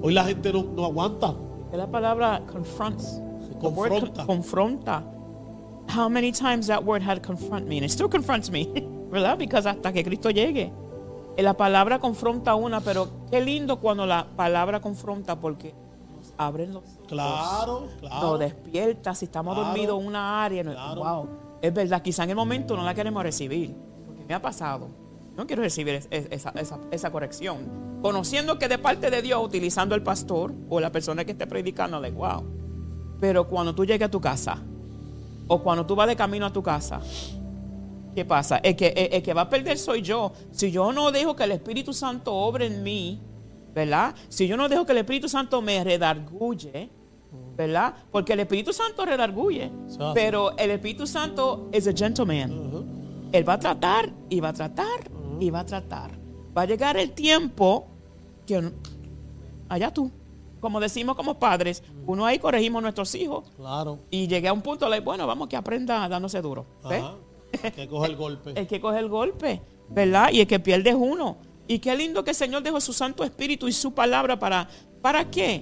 Hoy la gente no, no aguanta. La palabra confronts. Confronta. confronta. How many times that word had confront me? And it still confronts me. ¿Verdad? Because hasta que Cristo llegue. La palabra confronta una, pero qué lindo cuando la palabra confronta porque nos abren los ojos. Claro, claro. Nos despierta. Si estamos Claro. dormidos en una área. Claro. Wow. Es verdad, quizá en el momento no la queremos recibir. Porque me ha pasado. No quiero recibir es- es- esa, esa- esa corrección. Conociendo que de parte de Dios, utilizando el pastor o la persona que esté predicando, like, wow. Pero cuando tú llegues a tu casa, o cuando tú vas de camino a tu casa, ¿qué pasa? El que, el, el que va a perder soy yo. Si yo no dejo que el Espíritu Santo obre en mí, ¿verdad? Si yo no dejo que el Espíritu Santo me redarguye, ¿verdad? Porque el Espíritu Santo redarguye, pero el Espíritu Santo es a gentleman. Él va a tratar y va a tratar y va a tratar. Va a llegar el tiempo que allá tú, como decimos como padres, uno ahí corregimos a nuestros hijos Claro. y llegué a un punto, like, bueno, vamos que aprenda dándose duro. ¿ves? Ajá. Que coge el golpe. El que coge el golpe, ¿verdad? Y el que pierde es uno. Y qué lindo que el Señor dejó su Santo Espíritu y su palabra para, ¿para qué?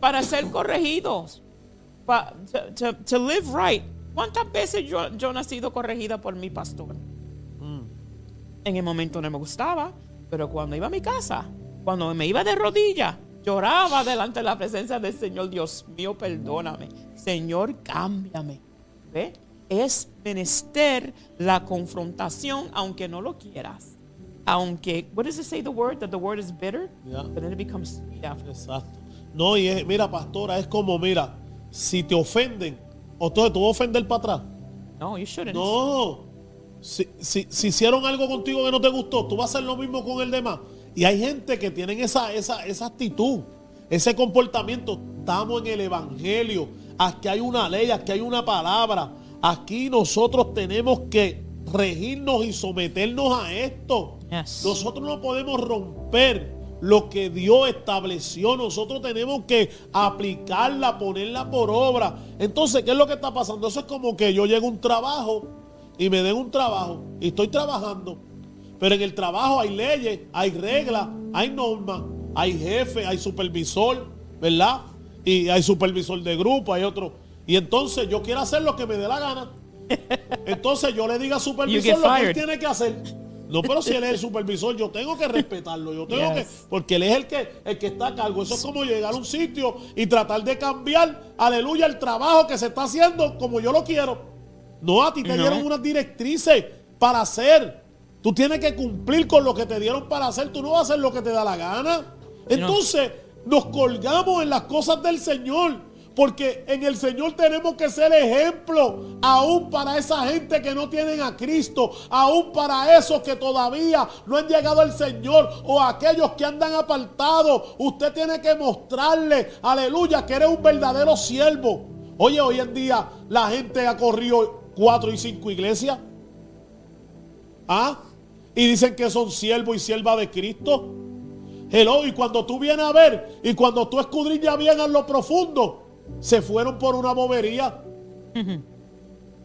Para ser corregidos. Pa- to, to- to live right. ¿Cuántas veces yo, yo no he sido corregida por mi pastor? En el momento no me gustaba, pero cuando iba a mi casa, cuando me iba de rodillas, lloraba delante de la presencia del Señor. Dios mío, perdóname. Señor, cámbiame. ¿Ve? Es menester la confrontación, aunque no lo quieras. Aunque, what does it say the word? That the word is bitter, Yeah. but then it becomes sweet after. Exacto. No, y es, mira, pastora, es como, mira, si te ofenden, o tú, tú vas a ofender para atrás. No, you shouldn't. No. Si, si, si hicieron algo contigo que no te gustó, tú vas a hacer lo mismo con el demás. Y hay gente que tienen esa, esa, esa actitud, ese comportamiento. Estamos en el Evangelio. Aquí hay una ley, aquí hay una palabra. Aquí nosotros tenemos que regirnos y someternos a esto. Yes. Nosotros no podemos romper lo que Dios estableció. Nosotros tenemos que aplicarla, ponerla por obra. Entonces, ¿qué es lo que está pasando? Eso es como que yo llego a un trabajo y me den un trabajo y estoy trabajando. Pero en el trabajo hay leyes, hay reglas, hay normas, hay jefe, hay supervisor, ¿verdad? Y hay supervisor de grupo, hay otro. Y entonces yo quiero hacer lo que me dé la gana. Entonces yo le diga al supervisor lo que él tiene que hacer. No, pero si él es el supervisor, yo tengo que respetarlo. Yo tengo que, porque él es el que, el que está a cargo. Eso es como llegar a un sitio y tratar de cambiar, aleluya, el trabajo que se está haciendo como yo lo quiero. No, a ti te No. dieron unas directrices para hacer. Tú tienes que cumplir con lo que te dieron para hacer. Tú no vas a hacer lo que te da la gana. Entonces, nos colgamos en las cosas del Señor. Porque en el Señor tenemos que ser ejemplo, aún para esa gente que no tienen a Cristo, aún para esos que todavía no han llegado al Señor o aquellos que andan apartados. Usted tiene que mostrarle, aleluya, que eres un verdadero siervo. Oye, hoy en día la gente ha corrido cuatro y cinco iglesias. ¿Ah? Y dicen que son siervos y siervas de Cristo. Hello, y cuando tú vienes a ver, y cuando tú escudriñas bien en lo profundo, se fueron por una bobería.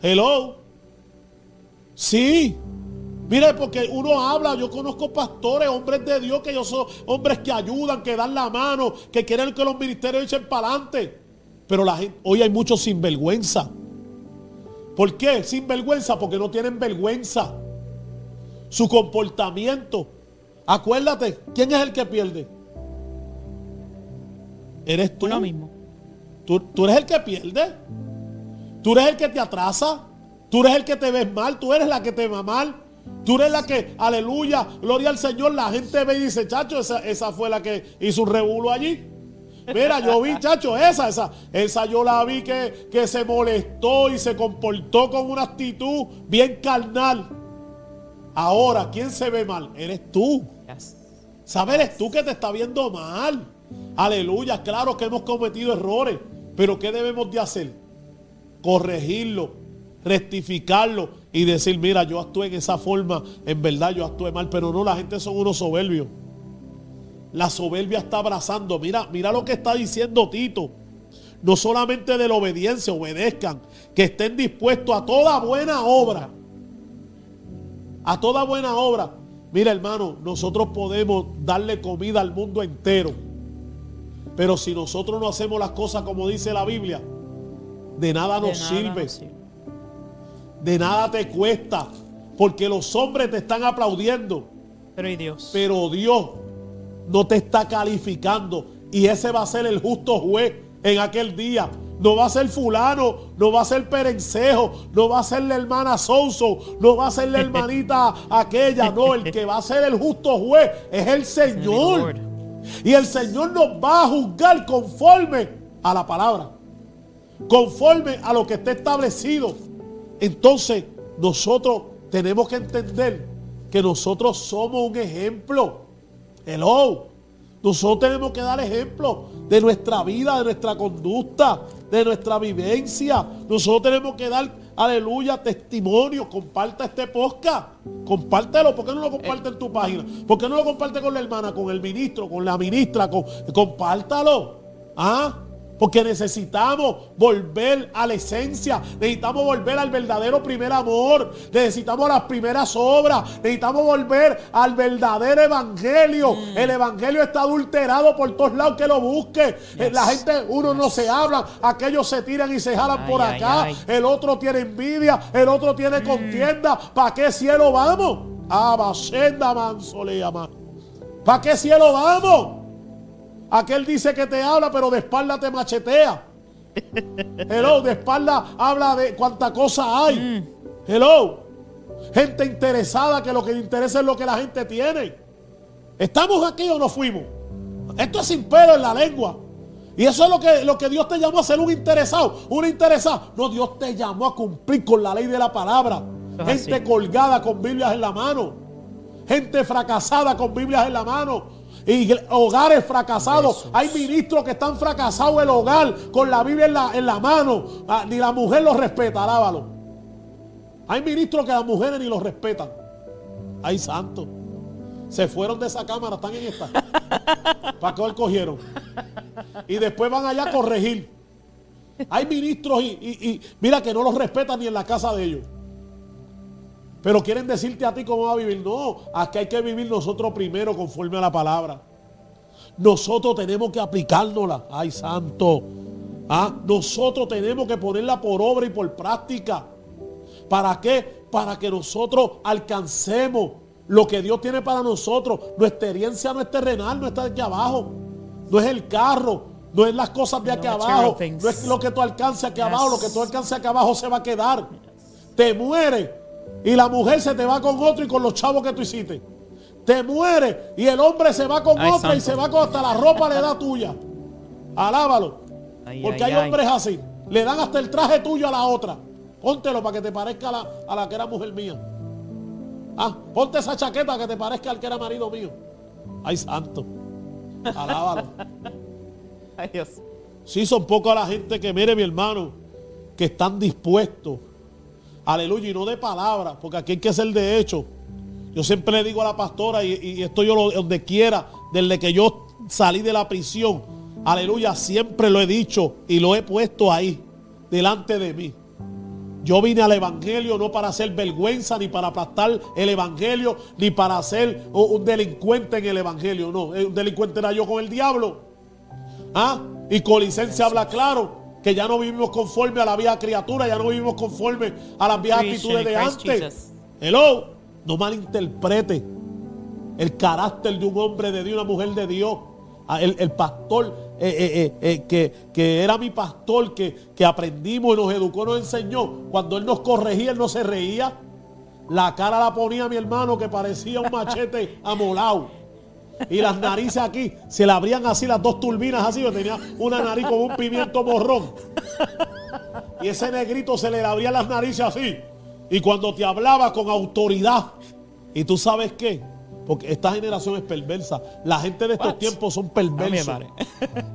Hello. Sí. Mire, porque uno habla, yo conozco pastores, hombres de Dios, que ellos son hombres que ayudan, que dan la mano, que quieren que los ministerios echen para adelante. Pero la gente, hoy hay muchos sinvergüenza. ¿Por qué? Sinvergüenza, porque no tienen vergüenza. Su comportamiento. Acuérdate, ¿quién es el que pierde? Eres tú. Uno mismo. Tú, tú eres el que pierde. Tú eres el que te atrasa. Tú eres el que te ves mal. Tú eres la que te va mal. Tú eres la que, aleluya, gloria al Señor. La gente ve y dice, chacho, esa, esa fue la que hizo un rebulo allí. Mira, yo vi, chacho, esa, esa, esa yo la vi que, que se molestó y se comportó con una actitud bien carnal. Ahora, ¿quién se ve mal? Eres tú. ¿Sabes? Eres tú que te está viendo mal. Aleluya, claro que hemos cometido errores, pero ¿qué debemos de hacer? Corregirlo, rectificarlo y decir, mira, yo actué en esa forma, en verdad yo actué mal, pero no, la gente son unos soberbios. La soberbia está abrazando. Mira, mira lo que está diciendo Tito. No solamente de la obediencia, obedezcan, que estén dispuestos a toda buena obra. A toda buena obra. Mira, hermano, nosotros podemos darle comida al mundo entero. Pero si nosotros no hacemos las cosas como dice la Biblia, de nada De nos nada sirve. De nada te cuesta. Porque los hombres te están aplaudiendo. Pero y Dios. Pero Dios no te está calificando. Y ese va a ser el justo juez en aquel día. No va a ser fulano, no va a ser perencejo, no va a ser la hermana Souso, no va a ser la hermanita aquella. No, el que va a ser el justo juez es el Señor. Y el Señor nos va a juzgar conforme a la palabra. Conforme a lo que está establecido. Entonces, nosotros tenemos que entender que nosotros somos un ejemplo. Hello. Nosotros tenemos que dar ejemplo de nuestra vida, de nuestra conducta, de nuestra vivencia. Nosotros tenemos que dar, aleluya, testimonio. Comparta este podcast. Compártelo. ¿Por qué no lo comparte en tu página? ¿Por qué no lo comparte con la hermana, con el ministro, con la ministra? Compártalo. ¿Ah? Porque necesitamos volver a la esencia. Necesitamos volver al verdadero primer amor. Necesitamos las primeras obras. Necesitamos volver al verdadero evangelio. El evangelio está adulterado por todos lados que lo busque. Eh, La gente, uno no se habla. Aquellos se tiran y se jalan Ay, por ay, acá. ay. El otro tiene envidia. El otro tiene contienda. ¿Para qué cielo vamos? Abasenda manso le llama. ¿Para qué cielo vamos? Aquel dice que te habla, pero de espalda te machetea. Hello, de espalda habla de cuánta cosa hay. Hello. Gente interesada que lo que le interesa es lo que la gente tiene. ¿Estamos aquí o no fuimos? Esto es sin pelo en la lengua. Y eso es lo que, lo que Dios te llamó a ser un interesado. Un interesado. No, Dios te llamó a cumplir con la ley de la palabra. Eso Gente así. colgada con Biblias en la mano. Gente fracasada con Biblias en la mano. Y hogares fracasados. Jesús. Hay ministros que están fracasados el hogar con la Biblia en la, en la mano. Ah, ni la mujer los respeta, alábalo. Hay ministros que las mujeres ni los respetan. Ay, santo. Se fueron de esa cámara, están en esta. ¿Para qué cogieron? Y después van allá a corregir. Hay ministros y, y- y mira que no los respetan ni en la casa de ellos. Pero quieren decirte a ti cómo va a vivir. No, aquí hay que vivir nosotros primero conforme a la palabra. Nosotros tenemos que aplicárnosla. Ay, santo. Ah, nosotros tenemos que ponerla por obra y por práctica. ¿Para qué? Para que nosotros alcancemos lo que Dios tiene para nosotros. Nuestra herencia no es terrenal, no está de aquí abajo. No es el carro, no es las cosas de aquí abajo. No es lo que tú alcances aquí abajo. Lo que tú alcances aquí abajo se va a quedar. Te muere y la mujer se te va con otro y con los chavos que tú hiciste. Te muere y el hombre se va con Ay, otra y se va con hasta la ropa le da tuya. Alábalo. Ay, Porque ay, hay ay. hombres así. Le dan hasta el traje tuyo a la otra. Póntelo para que te parezca a la, a la que era mujer mía. Ah, ponte esa chaqueta que te parezca al que era marido mío. Ay, santo. Alábalo. Ay, Dios. Sí, son pocas la gente que, mire mi hermano, que están dispuestos. Aleluya, y no de palabras, porque aquí hay que ser de hecho. Yo siempre le digo a la pastora, y, esto yo lo, donde quiera, desde que yo salí de la prisión, aleluya, siempre lo he dicho y lo he puesto ahí, delante de mí. Yo vine al Evangelio no para hacer vergüenza, ni para aplastar el Evangelio, ni para ser un delincuente en el Evangelio. No, un delincuente era yo con el diablo. ¿Ah? Y Colicense habla claro que ya no vivimos conforme a la vieja criatura, ya no vivimos conforme a las viejas actitudes de antes. Hello, no malinterprete el carácter de un hombre de Dios, una mujer de Dios. Ah, el, pastor eh, eh, eh, que, era mi pastor, que, que aprendimos y nos educó, nos enseñó. Cuando él nos corregía, él no se reía. La cara la ponía mi hermano que parecía un machete amolado. Y las narices aquí se le abrían así las dos turbinas así. Yo tenía una nariz con un pimiento morrón. Y ese negrito se le abría las narices así. Y cuando te hablaba con autoridad. ¿Y tú sabes qué? Porque esta generación es perversa. La gente de estos tiempos son perversos.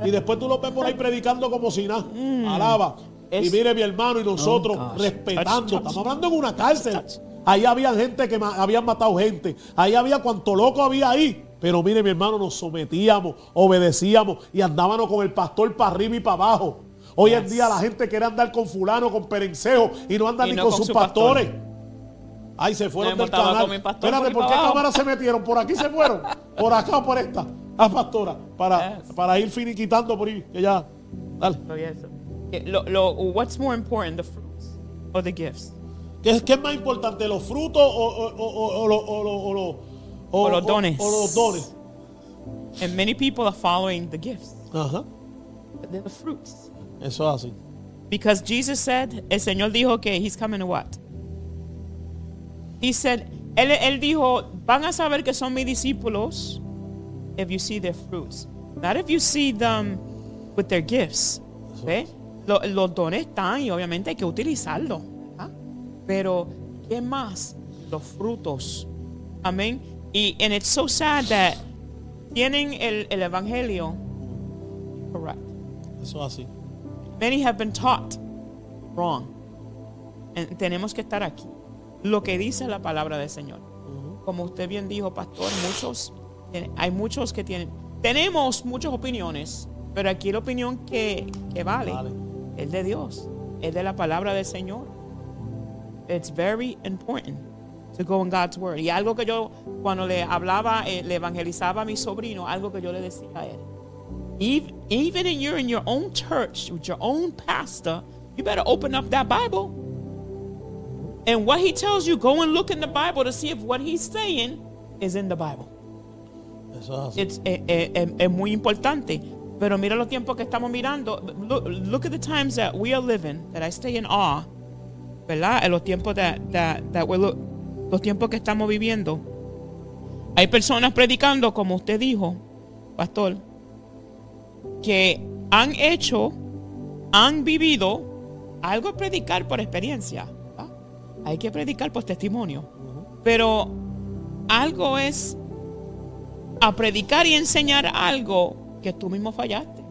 y después tú lo ves por ahí predicando como si nada. Mm. Alaba. y mire mi hermano y nosotros oh, respetando. Estamos hablando en una cárcel. Ahí había gente que habían matado gente. Ahí había cuanto loco había ahí. Pero mire mi hermano, nos sometíamos, obedecíamos y andábamos con el pastor para arriba y para abajo. Hoy en día la gente quiere andar con fulano, con perencejo y no anda ni con, sus pastores. Ay, se fueron del canal. Espérate, ¿por, qué cámaras se metieron? ¿Por aquí se fueron? ¿Por acá o por esta? Ah, pastora. Para, para ir finiquitando por ahí. Que ya. Dale. Lo, what's more important, the fruits or the gifts? ¿Qué, es más importante, los frutos o, o, los dones? O, los dones. And many people are following the gifts. Ajá. they're the fruits. Eso es así. Because Jesus said, el Señor dijo que he's coming to what? He said, él, él dijo, van a saber que son mis discípulos if you see their fruits. Not if you see them with their gifts. Los, dones están y obviamente hay que utilizarlos. Pero, ¿qué más? Los frutos. Amén. Y and it's so sad that tienen el, el evangelio correct. Eso así. Many have been taught wrong. And tenemos que estar aquí lo que dice la palabra del Señor. Como usted bien dijo, pastor, muchos, hay muchos que tienen, tenemos muchas opiniones, pero aquí la opinión que, vale, es de Dios, es de la palabra del Señor. It's very important to go in God's word. Y algo que yo, cuando le hablaba, eh, le evangelizaba a mi sobrino, algo que yo le decía a él. Even, even in you're in your own church with your own pastor, you better open up that Bible. And what he tells you, go and look in the Bible to see if what he's saying is in the Bible. Eso es, It's, eh, eh, eh, es muy importante. Pero mira los tiempos que estamos mirando. Look, look, at the times that we are living, that I stay in awe. ¿Verdad? En los tiempos that, that, that we're, los tiempos que estamos viviendo. Hay personas predicando, como usted dijo, pastor, que han hecho, han vivido algo predicar por experiencia hay que predicar por testimonio. Pero algo es a predicar y enseñar algo que tú mismo fallaste.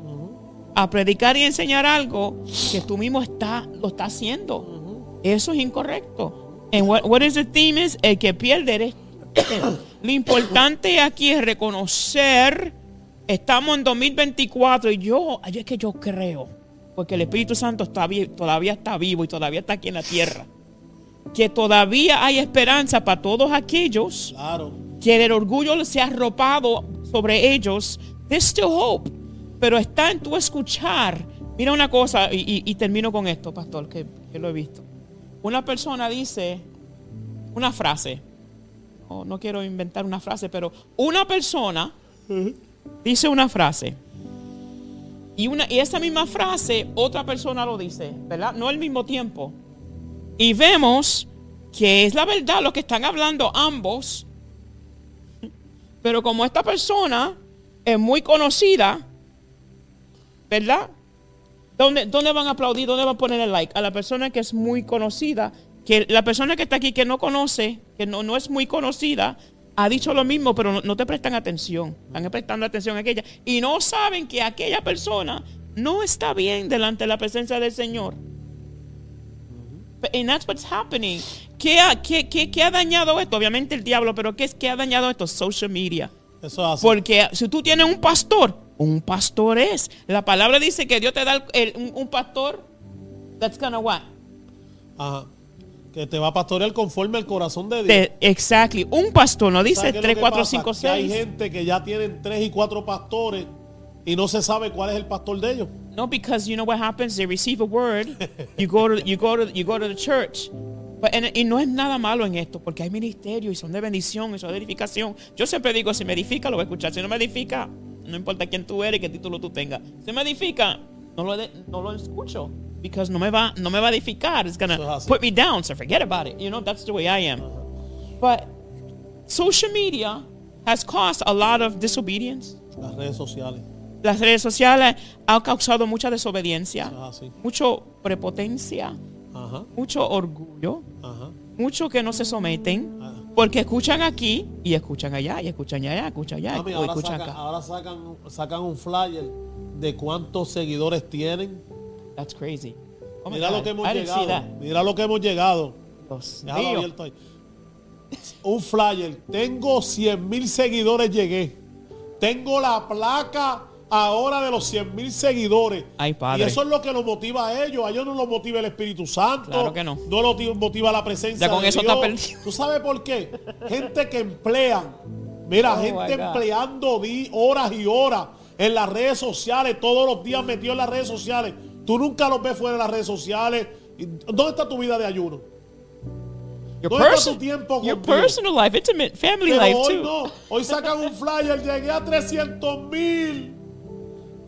A predicar y enseñar algo que tú mismo está, lo estás haciendo. Eso es incorrecto. And what, what is the theme is, el que pierde eres Lo importante aquí es reconocer, estamos en 2024 y yo, es que yo creo, porque el Espíritu Santo está, todavía está vivo y todavía está aquí en la tierra que todavía hay esperanza para todos aquellos que el orgullo se ha arropado sobre ellos. There's still hope. Pero está en tu escuchar. Mira una cosa, y, termino con esto, pastor, que, lo he visto. Una persona dice una frase. no quiero inventar una frase, pero una persona dice una frase. Y, una, y esa misma frase, otra persona lo dice, ¿verdad? No al mismo tiempo. Y vemos que es la verdad lo que están hablando ambos. Pero como esta persona es muy conocida, ¿verdad? ¿Dónde, ¿Dónde, van a aplaudir? ¿Dónde van a poner el like? A la persona que es muy conocida, que la persona que está aquí que no conoce, que no, no es muy conocida, ha dicho lo mismo, pero no, no te prestan atención. Están prestando atención a aquella. Y no saben que aquella persona no está bien delante de la presencia del Señor. And that's what's happening. ¿Qué ha, qué, qué, qué ha dañado esto? Obviamente el diablo, pero ¿qué, es, qué ha dañado esto? Social media. Eso hace. Porque si tú tienes un pastor, un pastor es. La palabra dice que Dios te da el, un, un, pastor that's gonna what? Ajá. Que te va a pastorear conforme al corazón de Dios. De- exactly. Un pastor no ¿Sabes dice qué es lo 3, que 4, pasa? 5, Que Hay 6. gente que ya tienen tres y cuatro pastores y no se sabe cuál es el pastor de ellos. No, because you know what happens? They receive a word. You go to you go to you go to the church. But, and- y no es nada malo en esto, porque hay ministerio y son de bendición y son de edificación. Yo siempre digo, si me edifica, lo voy a escuchar. Si no me edifica, no importa quién tú eres y qué título tú tengas. Si me edifica, no lo, de- no lo escucho. Because no me va, no me va a edificar. It's gonna así. put me down, so forget about it. You know, that's the way I am. But social media has caused a lot of disobedience. Las redes sociales. Las redes sociales han causado mucha desobediencia, así. mucho prepotencia, Ajá. mucho orgullo, Ajá. mucho que no se someten, Ah. Porque escuchan aquí y escuchan allá, y escuchan allá, escuchan allá, Mami, o ahora, escuchan sacan, acá. ahora sacan, sacan un flyer de cuántos seguidores tienen. That's crazy. Oh Mira lo que hemos llegado. Mira lo que hemos llegado. Abierto ahí. Un flyer. Tengo 100 mil seguidores, llegué. Tengo la placa ahora de los 100 mil seguidores. Ay, padre. Y eso es lo que los motiva a ellos. A ellos no los motiva el Espíritu Santo. Claro que no. No los motiva la presencia Ya con de eso Dios. está perdido. ¿Tú sabes por qué? Gente que emplean. Mira, Oh, gente empleando di- horas y horas en las redes sociales, todos los días metidos en las redes sociales. Tú nunca los ves fuera de las redes sociales. ¿Y ¿Dónde está tu vida de ayuno? Your, ¿Dónde está person- tu tiempo your personal life, intimate, family Pero life hoy too. no. Hoy sacan un flyer. Llegué a 300 mil.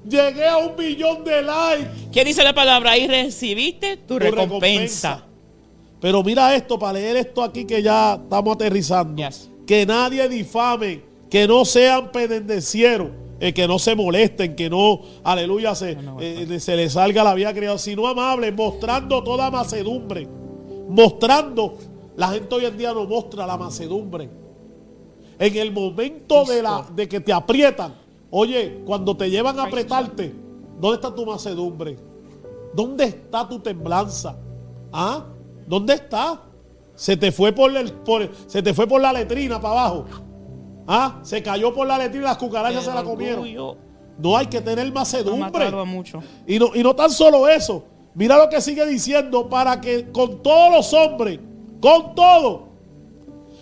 Llegué a un millón de likes. ¿Qué dice la palabra? Ahí recibiste tu, Tu recompensa. Pero mira esto, para leer esto aquí que ya estamos aterrizando. Yes. Que nadie difame, que no sean pendencieros, eh, que no se molesten, que no, aleluya, se, No, no, eh, se le salga la vida criada, sino amables, mostrando toda macedumbre. Mostrando, la gente hoy en día no muestra la macedumbre. En el momento de, la, de que te aprietan, oye, cuando te llevan a apretarte, ¿dónde está tu macedumbre? ¿Dónde está tu temblanza? ¿Ah? ¿Dónde está? Se te fue por, el, por- se te fue por la letrina para abajo. ¿Ah? Se cayó por la letrina y las cucarachas se la comieron. Orgullo No hay que tener macedumbre. Y no, y no tan solo eso. Mira lo que sigue diciendo para que con todos los hombres, con todo.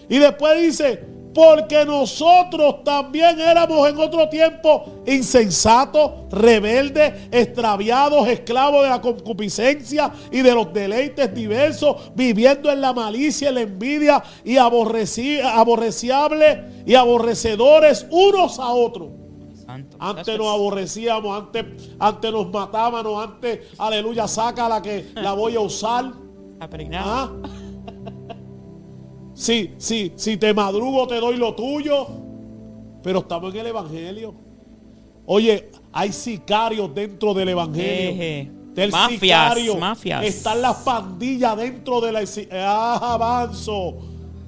Y después dice, porque nosotros también éramos en otro tiempo insensatos, rebeldes, extraviados, esclavos de la concupiscencia y de los deleites diversos, viviendo en la malicia, en la envidia y aborreci- aborreciables y aborrecedores unos a otros. Santo. Antes nos aborrecíamos, antes, antes nos matábamos, antes, aleluya, saca la que la voy a usar. ¿Ah? Si, si, si te madrugo te doy lo tuyo. Pero estamos en el Evangelio. Oye, hay sicarios dentro del Evangelio. Eje. Está el Mafias, sicario. mafias. Están las pandillas dentro de la... Ah, avanzo.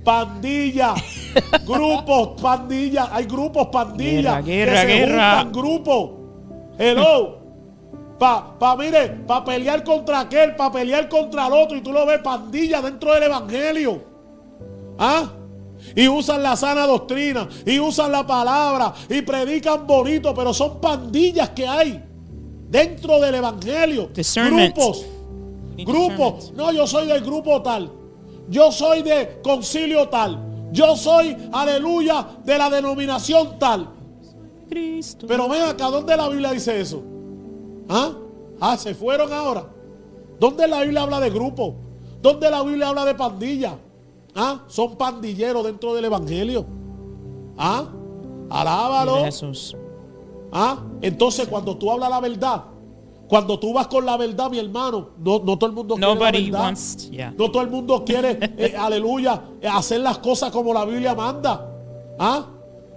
Pandilla. grupos, pandillas. Hay grupos, pandillas. Guerra, guerra, que se guerra. juntan grupos. Hello. Pa, pa, mire, para pelear contra aquel, para pelear contra el otro. Y tú lo ves, pandilla dentro del Evangelio. ¿Ah? Y usan la sana doctrina, y usan la palabra, y predican bonito, pero son pandillas que hay dentro del Evangelio. Grupos, grupos. No, yo soy del grupo tal. Yo soy de concilio tal. Yo soy, aleluya, de la denominación tal. Cristo. Pero ven acá, ¿dónde la Biblia dice eso? ¿Ah? Ah, se fueron ahora. ¿Dónde la Biblia habla de grupo? ¿Dónde la Biblia habla de pandilla? ¿Ah? Son pandilleros dentro del Evangelio. ¿Ah? Alábalo. Jesús. ¿Ah? Entonces, cuando tú hablas la verdad, cuando tú vas con la verdad, mi hermano, no, no todo el mundo quiere la wants, yeah. No todo el mundo quiere, eh, aleluya, eh, hacer las cosas como la Biblia manda. ¿Ah?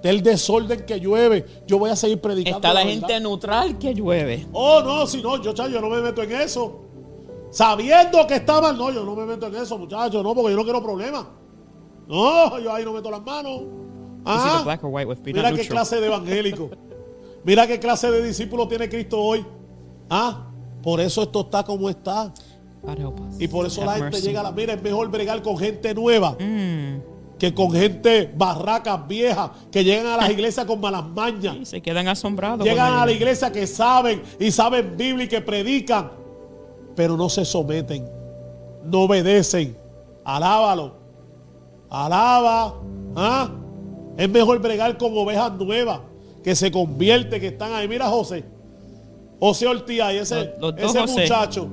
Del desorden que llueve. Yo voy a seguir predicando. Está la gente neutral que llueve. Oh, no, si no, yo, yo no me meto en eso. Sabiendo que está mal, no, yo no me meto en eso, muchachos, no, porque yo no quiero problemas. No, yo ahí no meto las manos. Ah, mira qué clase de evangélico. Mira qué clase de discípulo tiene Cristo hoy. Ah, por eso esto está como está. Y por eso la gente llega a la. Mira, es mejor bregar con gente nueva Mm. que con gente barracas viejas que llegan a las iglesias con malas mañas. Sí, se quedan asombrados. Llegan a la iglesia que saben y saben Biblia y que predican, pero no se someten. no obedecen. Alábalo. Alaba. ¿Ah? Es mejor bregar con ovejas nuevas que se convierte, que están ahí. Mira, José. José Ortiz, ese, Los- los dos ese José. muchacho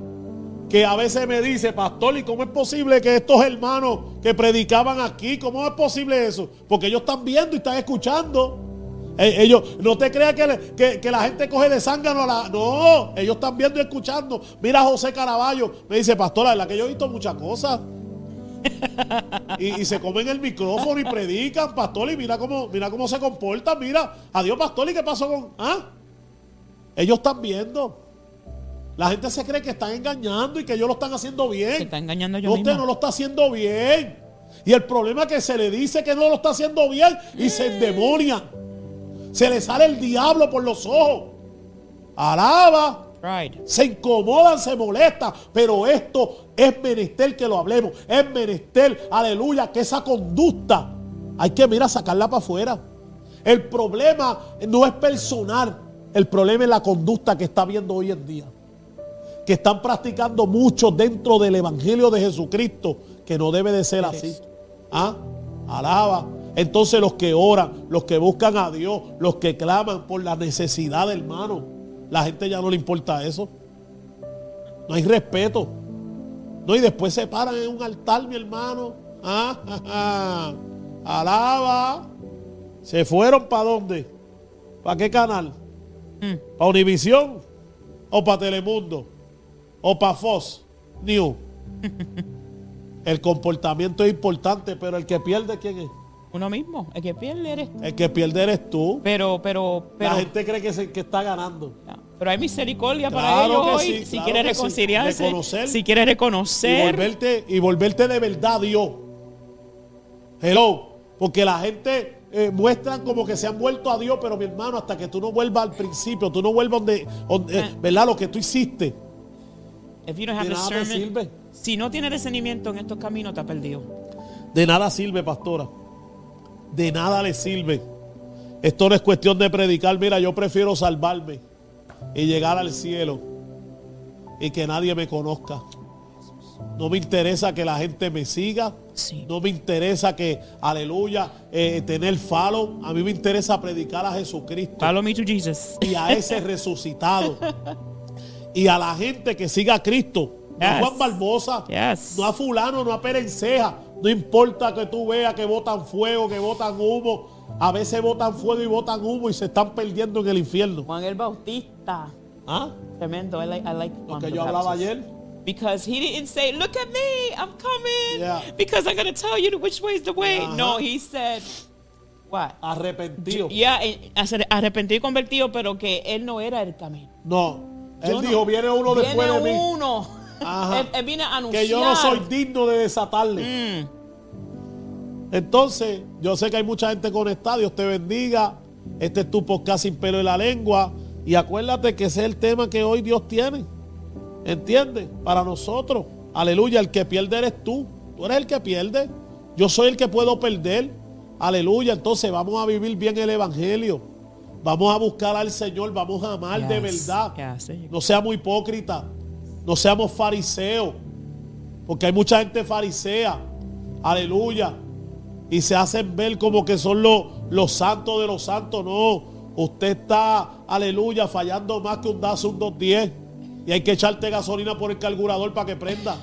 que a veces me dice, pastor, ¿y cómo es posible que estos hermanos que predicaban aquí, cómo es posible eso? Porque ellos están viendo y están escuchando. Eh, Ellos, no te creas que, le- que- que la gente coge de zángano a la. No, ellos están viendo y escuchando. Mira a José Caraballo, me dice, pastor, la verdad que yo he visto muchas cosas. Y, y se comen el micrófono y predican, pastor, y mira cómo, mira cómo se comportan, mira, adiós, pastor, ¿y qué pasó con.? ¿Ah? Ellos están viendo. La gente se cree que están engañando y que ellos lo están haciendo bien. Se está engañando yo No, usted no lo está haciendo bien. Y el problema es que se le dice que no lo está haciendo bien y se endemonia. Se le sale el diablo por los ojos. Alaba. Pride. Se incomodan, se molestan, pero esto es menester que lo hablemos. Es menester, aleluya, que esa conducta hay que, mira, sacarla para afuera. El problema no es personal, el problema es la conducta que está viendo hoy en día. Que están practicando mucho dentro del Evangelio de Jesucristo, que no debe de ser así. ¿Ah? Alaba. Entonces los que oran, los que buscan a Dios, los que claman por la necesidad, hermano, la gente ya no le importa eso. No hay respeto. No, y después se paran en un altar, mi hermano. Ah, ah, ah. Alaba. ¿Se fueron para dónde? ¿Para qué canal? ¿Para Univisión? ¿O para Telemundo? ¿O para Fox News? El comportamiento es importante, pero el que pierde, ¿quién es? Uno mismo. El que pierde eres tú. El que pierde eres tú. Pero, pero, pero. La gente cree que, se- que está ganando. Pero hay misericordia para ellos hoy. sí, si claro quieres sí. reconciliarse, Reconocer. si quieres Y reconocer, volverte, y volverte de verdad Dios. Hello. Porque la gente eh, muestran como que se han vuelto a Dios, pero mi hermano, hasta que tú no vuelvas al principio, tú no vuelvas donde, donde, Ah. ¿verdad? Lo que tú hiciste. if you don't have de nada te sirve. si no tienes discernimiento en estos caminos, está perdido. De nada sirve, pastora. De nada le sirve. Esto no es cuestión de predicar. Mira, yo prefiero salvarme y llegar al cielo y que nadie me conozca. No me interesa que la gente me siga. Sí. No me interesa que, aleluya, eh, tener falo. A mí me interesa predicar a Jesucristo Follow me to Jesus. y a ese resucitado. Y a la gente que siga a Cristo. No a. Juan Barbosa. Yes. No a fulano, no a Perenceja. No importa que tú veas que botan fuego, que botan humo. A veces botan fuego y botan humo y se están perdiendo en el infierno. Juan el Bautista. ¿Ah? Tremendo. I like, I like Lo Juan que the yo hablaba ayer. Because he didn't say, look at me, I'm coming. Yeah. Because I'm going to tell you which way is the way. Ajá. No, he said, what? Arrepentido. Ya, eh, arrepentido y convertido, pero que él no era el camino. No. Él Yo no- dijo, viene uno después de Viene mí. uno. Ajá. Él, él viene a anunciar. Que yo no soy digno de desatarle. Mm. Entonces, yo sé que hay mucha gente conectada. Dios te bendiga. Este es tu podcast sin pelo en la lengua. Y acuérdate que ese es el tema que hoy Dios tiene. ¿Entiendes? Para nosotros. Aleluya. El que pierde eres tú. Tú eres el que pierde. Yo soy el que puedo perder. Aleluya. Entonces vamos a vivir bien el Evangelio. Vamos a buscar al Señor. Vamos a amar de verdad. you go. No seamos hipócritas. No seamos fariseos. Porque hay mucha gente farisea. Aleluya. Y se hacen ver como que son los, los santos de los santos. No. Usted está, aleluya, fallando más que un DAS, un 210. Y hay que echarte gasolina por el carburador para que prenda.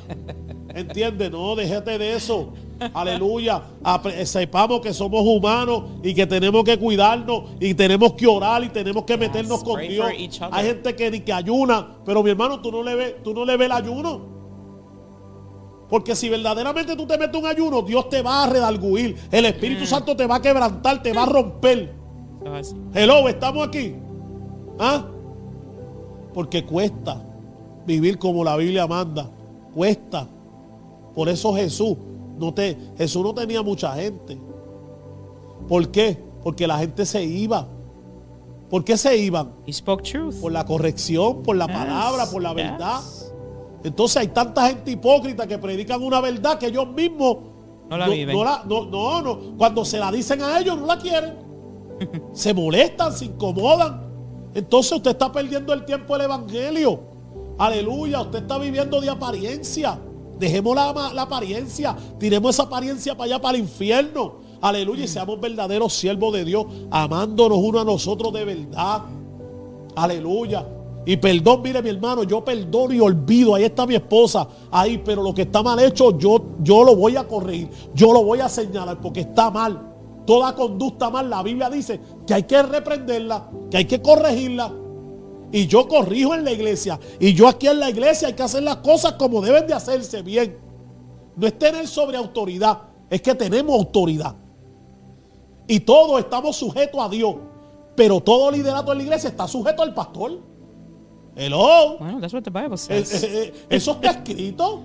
¿Entiende? No, déjate de eso. Aleluya. Apre- Sepamos que somos humanos y que tenemos que cuidarnos y tenemos que orar y tenemos que meternos con Dios. Hay gente que ni que ayuna, pero mi hermano, tú no le ves, tú no le ves el ayuno. Porque si verdaderamente tú te metes un ayuno, Dios te va a redarguir. El Espíritu Mm. Santo te va a quebrantar, te va a romper. Hello, estamos aquí. ¿Ah? Porque cuesta vivir como la Biblia manda. Cuesta. Por eso Jesús no te Jesús no tenía mucha gente. ¿Por qué? Porque la gente se iba. ¿Por qué se iban? He spoke truth. Por la corrección, por la Yes, palabra, por la yes. verdad. Entonces hay tanta gente hipócrita que predican una verdad que ellos mismos No la viven. la- no, no, no. Cuando se la dicen a ellos no la quieren. se molestan, se incomodan. Entonces usted está perdiendo el tiempo del evangelio. Aleluya, usted está viviendo de apariencia. Dejemos la, la apariencia. Tiremos esa apariencia para allá, para el infierno. Aleluya. Y seamos verdaderos siervos de Dios. Amándonos uno a nosotros de verdad. Aleluya. Y perdón, mire mi hermano, yo perdono y olvido. Ahí está mi esposa. Ahí, pero lo que está mal hecho, yo, yo lo voy a corregir. Yo lo voy a señalar porque está mal. Toda conducta mal, la Biblia dice que hay que reprenderla, que hay que corregirla. Y yo corrijo en la iglesia. Y yo aquí en la iglesia hay que hacer las cosas como deben de hacerse bien. No es tener sobre autoridad, es que tenemos autoridad. Y todos estamos sujetos a Dios. Pero todo liderato en la iglesia está sujeto al pastor. Hello. Bueno, that's what the Bible Eh, says. eh, eh, Eso está escrito.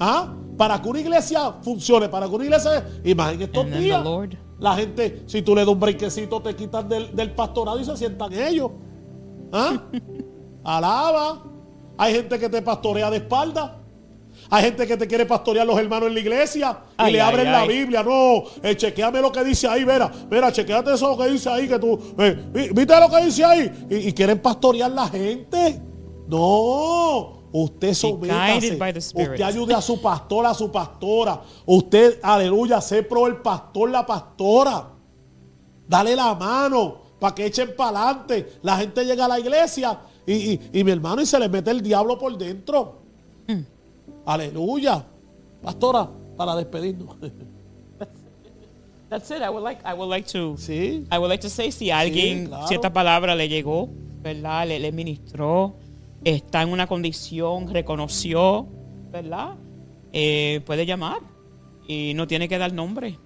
¿Ah? Para que una iglesia funcione, para que una iglesia. Imaginen estos the días. Lord. La gente, si tú le das un brequecito, te quitan del, del pastorado y se sientan ellos. ¿Ah? Alaba. Hay gente que te pastorea de espalda. Hay gente que te quiere pastorear los hermanos en la iglesia y Ay, le ay, abren la ay. Biblia. No, eh, chequeame lo que dice ahí, mira, mira, chequeate eso que dice ahí, que tú, eh, vi- ¿viste lo que dice ahí? Y, y quieren pastorear la gente. No, usted sométase. Usted ayude a su pastor, a su pastora. Usted, aleluya, sé pro el pastor, la pastora. Dale la mano para que echen para adelante. La gente llega a la iglesia y, y- y mi hermano y se le mete el diablo por dentro. Aleluya. Pastora, para despedirnos. That's it. I would like, I would like to, sí. I would like to say si alguien claro. cierta palabra le llegó, ¿verdad? Le, le ministró, está en una condición, reconoció, ¿verdad? Eh, puede llamar y no tiene que dar nombre.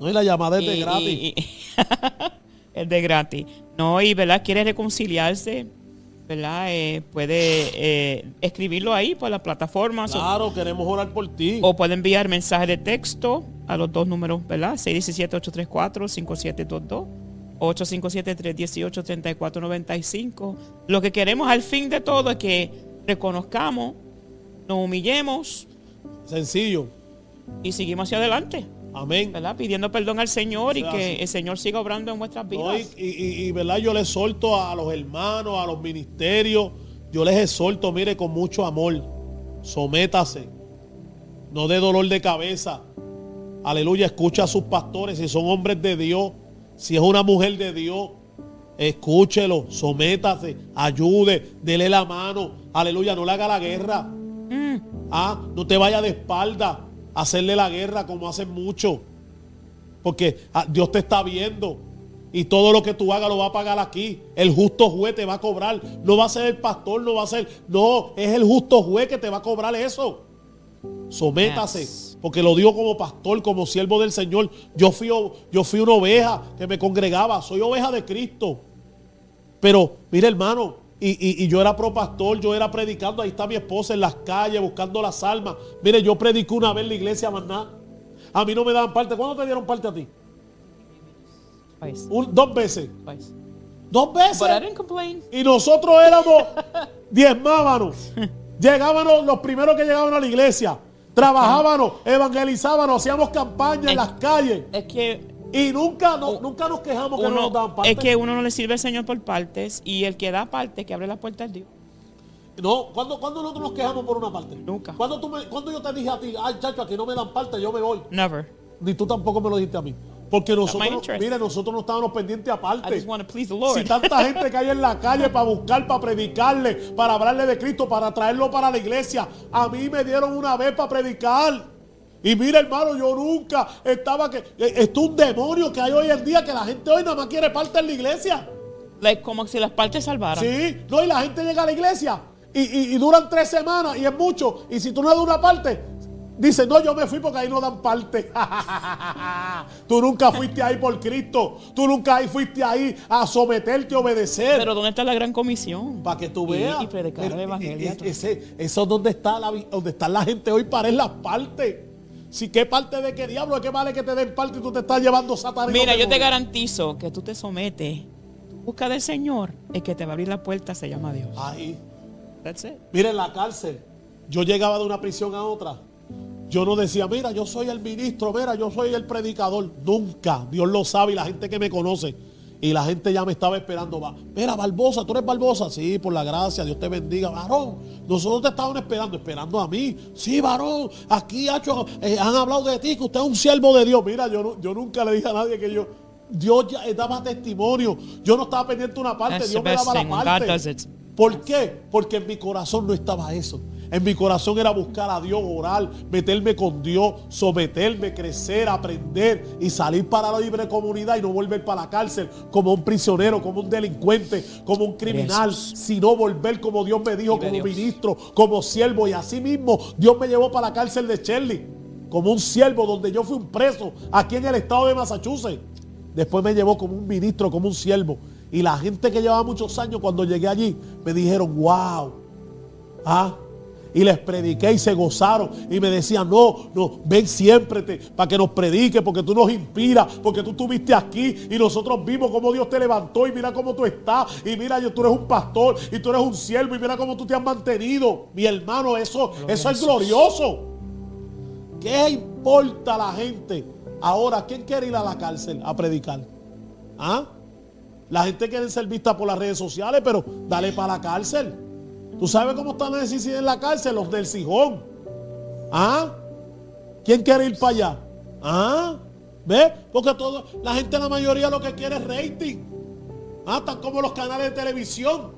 No, y la llamada es de gratis. y- y- es de gratis. No, y verdad, quiere reconciliarse, ¿verdad? Eh, puede eh, escribirlo ahí por las plataformas o- claro, queremos orar por ti. o, puede enviar mensaje de texto a los dos números, ¿verdad? 617-834-5722 o 857-318-3495. Lo que queremos al fin de todo es que reconozcamos, nos humillemos Sencillo. y seguimos hacia adelante. Amén. ¿verdad? Pidiendo perdón al Señor y que el Señor siga obrando en nuestras No, y, vidas. y- y- y, verdad, yo les exhorto a los hermanos, a los ministerios, yo les exhorto, mire, con mucho amor, sométase, no dé dolor de cabeza. Aleluya, escucha a sus pastores, si son hombres de Dios, si es una mujer de Dios, escúchelo, sométase, ayude, dele la mano. Aleluya, no le haga la guerra. Ah, no te vaya de espalda hacerle la guerra como hacen muchos. Porque ah, Dios te está viendo. Y todo lo que tú hagas lo va a pagar aquí. El justo juez te va a cobrar. No va a ser el pastor, no va a ser. No, es el justo juez que te va a cobrar eso. Sométase. Yes. Porque lo digo como pastor, como siervo del Señor. Yo fui, yo fui una oveja que me congregaba. Soy oveja de Cristo. Pero, mire hermano, y, y- y yo era pro pastor, yo era predicando, ahí está mi esposa en las calles buscando las almas. Mire, yo prediqué una vez en la iglesia, más nada. A mí no me daban parte. ¿Cuándo te dieron parte a ti? Twice. Un- dos veces. Twice. Dos veces. But I didn't complain. Y nosotros éramos diezmábanos. Llegábamos los primeros que llegaban a la iglesia. Trabajábamos, evangelizábamos, hacíamos campaña en Es- las calles. Es que Y nunca, no- nunca nos quejamos que no nos daban uno, parte. es que uno no le sirve al Señor por partes y el que da parte, que abre la puerta es Dios. No, ¿cuándo, cuándo nosotros nos quejamos por una parte? Nunca. ¿Cuándo, tú me- cuándo yo te dije a ti, ay, chacho, aquí no me dan parte, yo me voy? Never. Ni tú tampoco me lo dijiste a mí. Porque nosotros, mire, nosotros no estábamos pendientes I aparte. just want to please the Lord. Si tanta gente que hay en la calle para buscar, para predicarle, para hablarle de Cristo, para traerlo para la iglesia, a mí me dieron una vez para predicar. Y mira, hermano, yo nunca estaba que. Esto es un demonio que hay hoy en día que la gente hoy nada más quiere parte en la iglesia. Como si las partes salvaran. Sí, no, y la gente llega a la iglesia y, y- y duran tres semanas y es mucho. Y si tú no das una parte, dice, no, yo me fui porque ahí no dan parte. tú nunca fuiste ahí por Cristo. Tú nunca ahí fuiste ahí a someterte, a obedecer. Pero ¿dónde está la gran comisión? para que tú veas. y predicar el evangelio a todos. ese- eso es donde está, la, donde está la gente hoy para es la parte. Si qué parte de qué diablo, ¿de qué vale que te den parte y tú te estás llevando satánico? Mira, yo te garantizo que tú te sometes, tú buscas del Señor, el que te va a abrir la puerta se llama Dios. Ahí. That's it. Mira, en la cárcel, yo llegaba de una prisión a otra. Yo no decía, mira, yo soy el ministro, mira, yo soy el predicador. Nunca, Dios lo sabe y la gente que me conoce. Y la gente ya me estaba esperando. Va, Mira, Barbosa, tú eres Barbosa. Sí, por la gracia, Dios te bendiga. Varón, nosotros te estábamos esperando, esperando a mí. Sí, varón, aquí hacho, eh, han hablado de ti, que usted es un siervo de Dios. Mira, yo, no- yo nunca le dije a nadie que yo. Dios ya eh, daba testimonio. Yo no estaba pendiente de una parte, That's Dios me daba la parte. ¿Por qué? Porque en mi corazón no estaba eso. En mi corazón era buscar a Dios, orar, meterme con Dios, someterme, crecer, aprender y salir para la libre comunidad y no volver para la cárcel como un prisionero, como un delincuente, como un criminal, Jesús. sino volver como Dios me dijo, como Dios. ministro, como siervo. Y así mismo Dios me llevó para la cárcel de Shirley, como un siervo donde yo fui un preso aquí en el estado de Massachusetts. Después me llevó como un ministro, como un siervo. Y la gente que llevaba muchos años, cuando llegué allí, me dijeron, wow. Ah. Y les prediqué y se gozaron. Y me decían, no, no, ven siempre te- para que nos predique, porque tú nos inspiras, porque tú estuviste aquí y nosotros vimos cómo Dios te levantó y mira cómo tú estás. Y mira, yo- tú eres un pastor y tú eres un siervo y mira cómo tú te has mantenido. Mi hermano, eso, eso es glorioso. ¿Qué importa a la gente? Ahora, ¿quién quiere ir a la cárcel a predicar? ¿Ah? La gente quiere ser vista por las redes sociales, pero dale para la cárcel. ¿Tú sabes cómo están necesidades en la cárcel? Los del Sijón. ¿Ah? ¿Quién quiere ir para allá? ¿Ah? ¿Ves? Porque todo, la gente, la mayoría lo que quiere es rating. ¿Ah? Están como los canales de televisión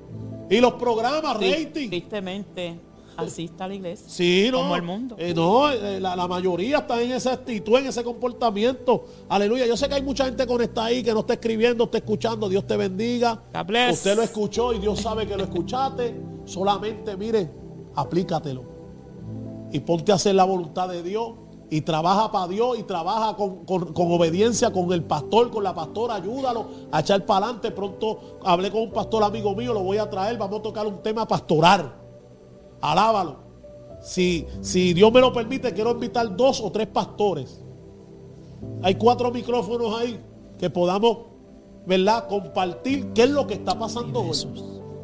y los programas, rating. Tristemente, así está la iglesia. Sí, no. Como el mundo. Eh, no, eh, la, la mayoría está en esa actitud, en ese comportamiento. Aleluya. Yo sé que hay mucha gente conectada ahí que no está escribiendo, está escuchando. Dios te bendiga. Usted lo escuchó y Dios sabe que lo escuchaste. Solamente, mire, aplícatelo. Y ponte a hacer la voluntad de Dios. Y trabaja para Dios y trabaja con, con- con obediencia con el pastor, con la pastora. Ayúdalo a echar para adelante. Pronto hablé con un pastor amigo mío, lo voy a traer. Vamos a tocar un tema pastoral. Alábalo. Si, si Dios me lo permite, quiero invitar dos o tres pastores. Hay cuatro micrófonos ahí que podamos, ¿verdad? Compartir qué es lo que está pasando hoy.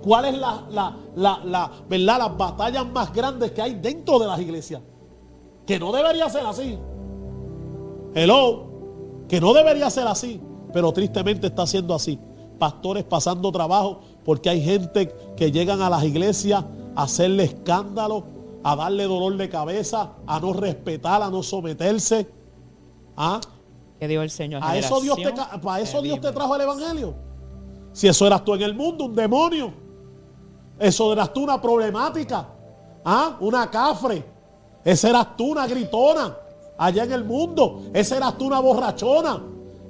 ¿Cuál es la, la, la, la, ¿verdad? las batallas más grandes que hay dentro de las iglesias? Que no debería ser así. Hello. Que no debería ser así. Pero tristemente está siendo así. Pastores pasando trabajo porque hay gente que llegan a las iglesias a hacerle escándalo, a darle dolor de cabeza, a no respetar, a no someterse. ¿Ah? Que dio el Señor. A eso Dios te, para eso Dios te trajo el evangelio. Si eso eras tú en el mundo, un demonio. Eso eras tú una problemática. ¿Ah? Una cafre. Ese eras tú una gritona. Allá en el mundo. Ese eras tú una borrachona.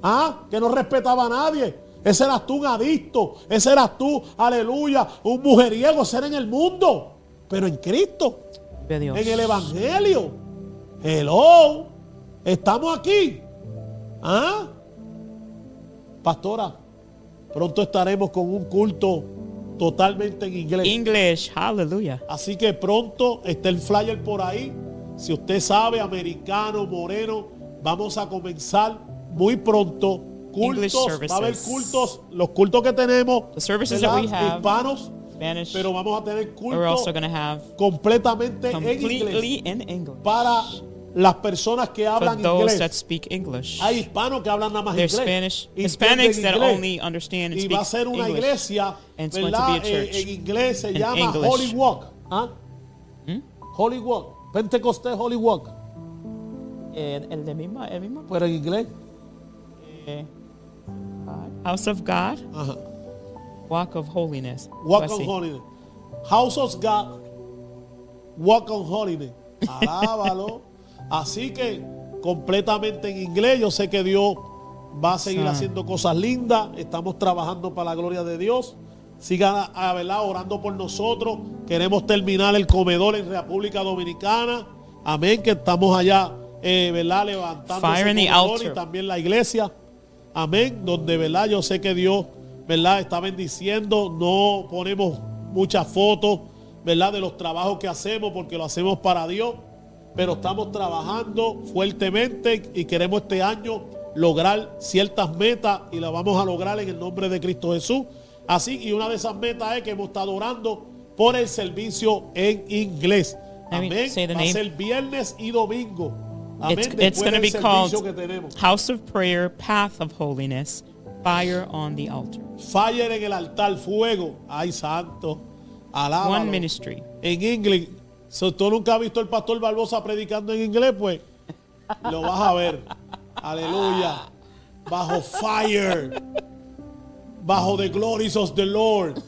¿Ah? Que no respetaba a nadie. Ese eras tú un adicto. Ese eras tú, aleluya, un mujeriego. Ese era en el mundo. Pero en Cristo Vive Dios. en el Evangelio. Hello. Estamos aquí. ¿Ah? Pastora, pronto estaremos con un culto totalmente en inglés. English, hallelujah. Así que pronto está el flyer por ahí. Si usted sabe, americano, moreno, vamos a comenzar muy pronto. English Cultos, va a haber services. cultos, los cultos que tenemos, The services ¿verdad? that we have, hispanos, Spanish. pero vamos a tener We're cultos also going to have completamente en inglés completely in English. para las personas que For hablan those that inglés. speak English. Hay hispanos que hablan nada más There's inglés. Spanish, entienden Hispanics that inglés. only understand and y va a speak ser una English. iglesia, And it's going to ¿verdad? be a Eh, church en inglés se in llama English. Hmm? Holy Walk. ¿Ah? Holy Walk. Pentecostés Holy Walk. Eh, el de misma, el mismo. Pero en inglés. eh, House of God, Ajá. Walk of Holiness. Walk así. Holiness. House of God. Walk on Holiness. Alábalo. Así que completamente en inglés. Yo sé que Dios va a seguir haciendo cosas lindas. Estamos trabajando para la gloria de Dios. Sigan a, a, ¿verdad? orando por nosotros. Queremos terminar el comedor en República Dominicana. Amén. Que estamos allá, eh, ¿verdad? Levantando y también la iglesia. Amén. Donde, ¿verdad? Yo sé que Dios, ¿verdad? Está bendiciendo. No ponemos muchas fotos, ¿verdad? De los trabajos que hacemos porque lo hacemos para Dios. Pero estamos trabajando fuertemente y queremos este año lograr ciertas metas y las vamos a lograr en el nombre de Cristo Jesús. Así, y una de esas metas es que hemos estado orando por el servicio en inglés. Amén. Va a ser viernes y domingo. It's, it's going to be called. House of Prayer, Path of Holiness, Fire on the altar. Fire en el altar, fuego. Ay, santo. Alábalo. One ministry. En inglés. Si tú nunca has visto el pastor Barbosa predicando en inglés, pues lo vas a ver. Aleluya. Bajo fire. Bajo the glories of the Lord.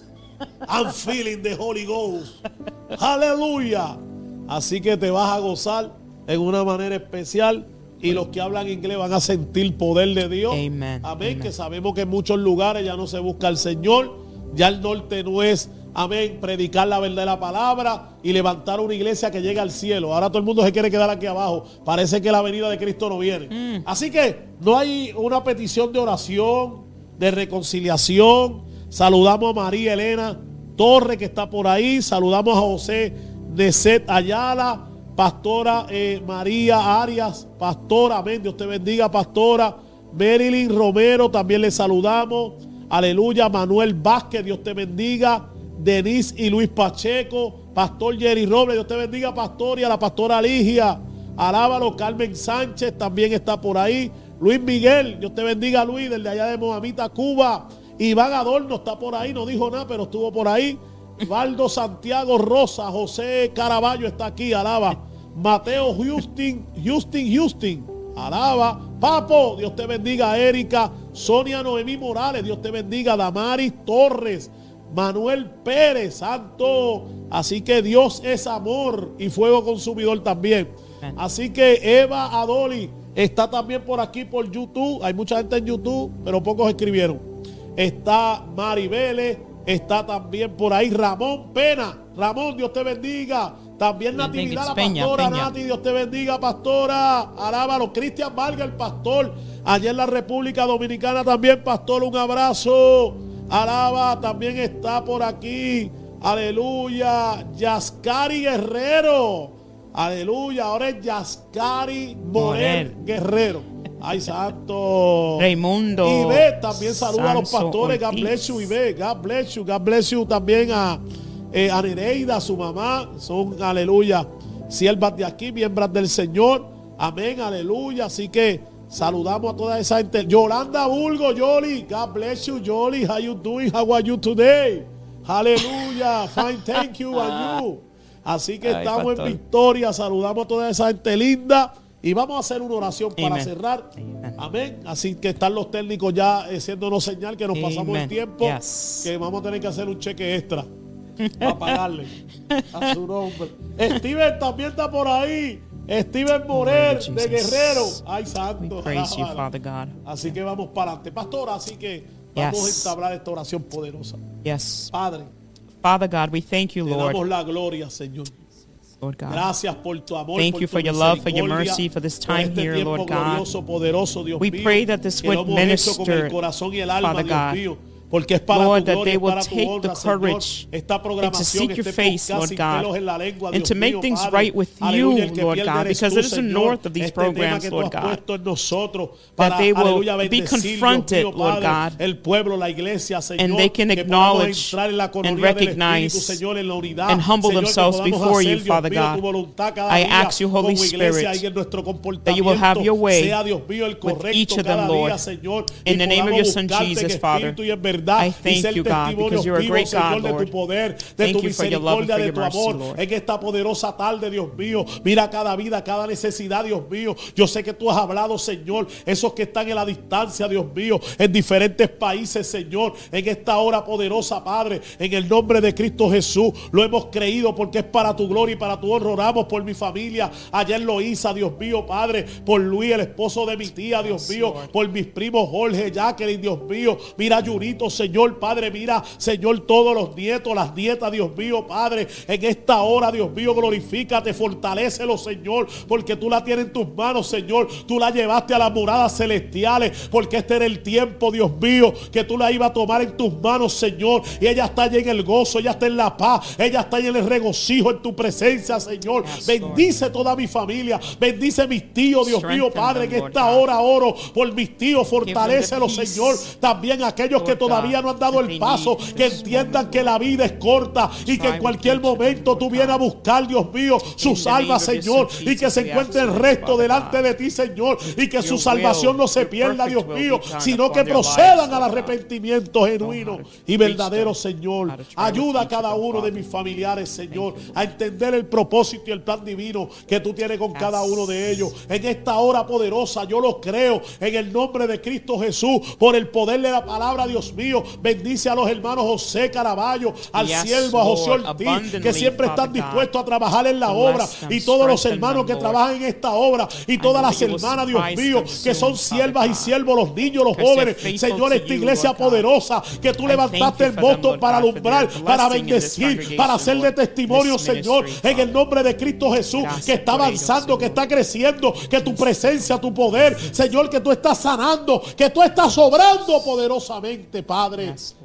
I'm feeling the Holy Ghost. Aleluya. Así que te vas a gozar en una manera especial y los que hablan inglés van a sentir poder de Dios. Amen. Amén. Que sabemos que en muchos lugares ya no se busca al Señor. Ya el norte no es, amén, predicar la verdad de la palabra y levantar una iglesia que llegue al cielo. Ahora todo el mundo se quiere quedar aquí abajo. Parece que la venida de Cristo no viene. Así que no hay una petición de oración, de reconciliación. Saludamos a María Elena Torre que está por ahí. Saludamos a José Neset Ayala. Pastora eh, María Arias, pastora, amén, Dios te bendiga, pastora. Marilyn Romero, también le saludamos. Aleluya, Manuel Vázquez, Dios te bendiga. Denise y Luis Pacheco, Pastor Jerry Robles, Dios te bendiga, pastor, y a la pastora Ligia. Alábalo, Carmen Sánchez también está por ahí. Luis Miguel, Dios te bendiga, Luis, desde allá de Mohamita, Cuba. Iván Adorno está por ahí, no dijo nada, pero estuvo por ahí. Valdo Santiago Rosa, José Caraballo está aquí, alaba. Mateo Houston, Houston, Houston, alaba. Papo, Dios te bendiga, Erika. Sonia Noemí Morales, Dios te bendiga. Damaris Torres, Manuel Pérez, Santo. Así que Dios es amor y fuego consumidor también. Así que Eva Adoli está también por aquí por YouTube. Hay mucha gente en YouTube, pero pocos escribieron. Está Mari Vélez, está también por ahí Ramón Pena. Ramón, Dios te bendiga. También Natividad, la Peña, pastora Peña. Nati, Dios te bendiga, pastora. Arábalo. Cristian Vargas, el pastor. Allá en la República Dominicana también, pastor, un abrazo. Alaba, también está por aquí. Aleluya. Yascari Guerrero. Aleluya. Ahora es Yascari Morel. Guerrero. Ay, santo. Raimundo Y ve, también saluda a los pastores. God Ortiz. bless you. Ve, God bless you. God bless you también a, eh, a Nereida, a su mamá. Son, aleluya, siervas de aquí, miembros del Señor. Amén, aleluya. Así que saludamos a toda esa gente. Yolanda Bulgo, Yoli. God bless you, Yoli. How you doing? How are you today? Aleluya. Fine, thank you. And you. Así que Ay, estamos pastor. en victoria. Saludamos a toda esa gente linda. Y vamos a hacer una oración para cerrar. Amen. Amén. Así que están los técnicos ya eh, haciéndonos señal que nos pasamos el tiempo. Yes. Que vamos a tener que hacer un cheque extra para pagarle a su nombre. Steven también está por ahí. Steven Morel Lord de. Guerrero. Ay, santo. you, alábalo. Father God. Así que vamos para adelante. Pastora, así que vamos Yes. a entablar esta oración poderosa. Yes. Padre, Father God, we thank you, te damos Lord. la gloria, Señor. Lord God. Gracias por tu amor. Thank por you tu for your love, for your mercy, for this time este here, Lord God. glorioso, poderoso, Dios We mío, pray that this would minister, Father God. Mío, porque es para Lord, tu that gloria, they es will para tu take honra, the Señor. courage Esta and to programación, seek your este face, podcast Lord sin God, pelos en la lengua, and Dios to make mío, things Padre. right with Aleluya, you, el que Lord pierde God, eres because tú, it is the Señor. north of these Este tema programs, que tú Lord has God. puesto en nosotros That para, they will aleluya, be bendecir, Dios confronted, mío, Lord Padre, God, el pueblo, la iglesia, Señor, and they can que podamos acknowledge entrar en la and coronilla del recognize Espíritu, Señor, en la unidad, and humble Señor, que themselves podamos before hacer, you, Dios Father mío, God. tu voluntad cada I día ask you, Holy como iglesia Spirit, y en nuestro that you will have comportamiento your way sea, Dios mío, el with correcto each of them, cada día, Lord. Señor, In y the name of podamos your Son buscarte en Jesus, Father, espíritu y en verdad, y thank ser testimonios vivos, great Señor, God, de tu poder, de Thank tu misericordia, de tu amor, en esta poderosa tarde, Dios mío, mira cada vida, cada necesidad, Dios mío, yo sé que tú has hablado, Señor, esos que están en la distancia, Dios mío, en diferentes países, Señor, en esta hora poderosa, Padre, en el nombre de Cristo Jesús, lo hemos creído porque es para tu gloria y para tu honra, oramos por mi familia, allá en Loíza, Dios mío, Padre, por Luis, el esposo de mi tía, Dios mío, por mis primos Jorge, Jacqueline, Dios mío, mira Yurito, Señor, Padre, mira, Señor, todos los nietos, las nietas, Dios mío, Padre, en esta hora, Dios mío, glorifícate, fortalécelo, Señor, porque tú la tienes en tus manos, Señor, tú la llevaste a las moradas celestiales, porque este era el tiempo, Dios mío, que tú la ibas a tomar en tus manos, Señor, y ella está allí en el gozo, ella está en la paz, ella está allí en el regocijo en tu presencia, Señor, bendice toda mi familia, bendice mis tíos, Dios mío, Padre, en esta hora oro por mis tíos, fortalécelos. Señor, también aquellos que todavía todavía no han dado el paso, que entiendan que la vida es corta y que en cualquier momento tú vienes a buscar, Dios mío, sus almas, Señor, y que se encuentre el resto delante de ti, Señor, y que su salvación no se pierda, Dios mío, sino que procedan al arrepentimiento genuino y verdadero, Señor. Ayuda a cada uno de mis familiares, Señor, a entender el propósito y el plan divino que tú tienes con cada uno de ellos. En esta hora poderosa, yo lo creo en el nombre de Cristo Jesús, por el poder de la palabra, Dios mío. Bendice a los hermanos José Caraballo, al siervo, a José Ortiz, que siempre están dispuestos a trabajar en la obra, y todos los hermanos que trabajan en esta obra, y todas las hermanas, Dios mío, que son siervas y siervos, los niños, los jóvenes. Señor, esta iglesia poderosa que tú levantaste el voto para alumbrar, para bendecir, para hacer de testimonio, Señor, en el nombre de Cristo Jesús, que está avanzando, que está creciendo, que tu presencia, tu poder, Señor, que tú estás sanando, que tú estás obrando poderosamente, Padre.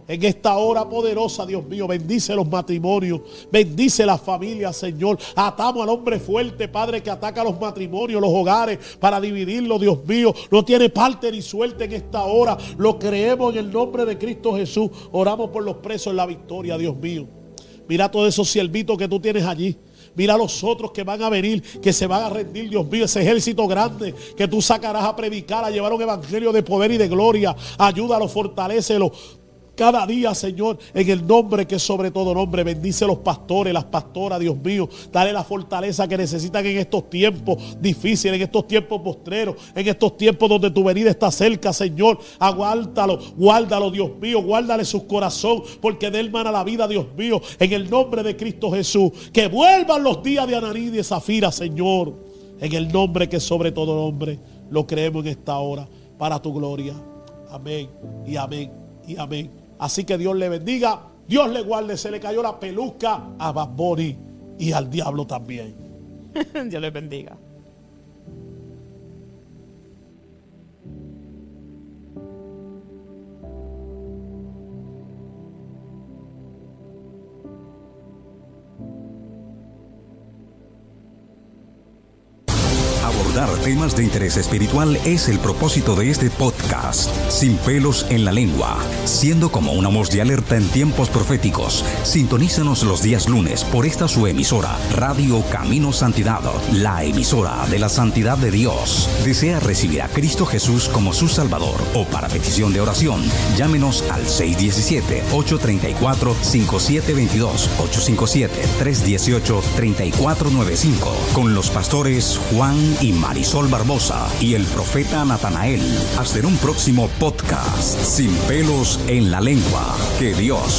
En esta hora poderosa, Dios mío, bendice los matrimonios, bendice las familias, Señor. Atamos al hombre fuerte, Padre, que ataca los matrimonios, los hogares, para dividirlos, Dios mío. No tiene parte ni suerte en esta hora. Lo creemos en el nombre de Cristo Jesús. Oramos por los presos en la victoria, Dios mío. Mira todos esos siervitos que tú tienes allí. Mira a los otros que van a venir, que se van a rendir, Dios mío, ese ejército grande que tú sacarás a predicar, a llevar un evangelio de poder y de gloria. Ayúdalo, fortalecelo. Cada día, Señor, en el nombre que sobre todo nombre, bendice los pastores, las pastoras, Dios mío. Dale la fortaleza que necesitan en estos tiempos difíciles, en estos tiempos postreros, en estos tiempos donde tu venida está cerca, Señor. Aguántalo, guárdalo, Dios mío. Guárdale su corazón, porque de él mana la vida, Dios mío. En el nombre de Cristo Jesús. Que vuelvan los días de Ananí y de Zafira, Señor. En el nombre que sobre todo nombre. Lo creemos en esta hora. Para tu gloria. Amén y amén y amén. Así que Dios le bendiga, Dios le guarde, se le cayó la peluca a Baboni y al diablo también. Dios le bendiga. Abordar temas de interés espiritual es el propósito de este podcast, sin pelos en la lengua, siendo como una voz de alerta en tiempos proféticos. Sintonízanos los días lunes por esta su emisora, Radio Camino Santidad, la emisora de la santidad de Dios. ¿Desea recibir a Cristo Jesús como su Salvador o para petición de oración? Llámenos al 617-834-5722, 857-318-3495, con los pastores Juan y Marisol Barbosa y el profeta Natanael. Hasta un próximo podcast, sin pelos en la lengua. Que Dios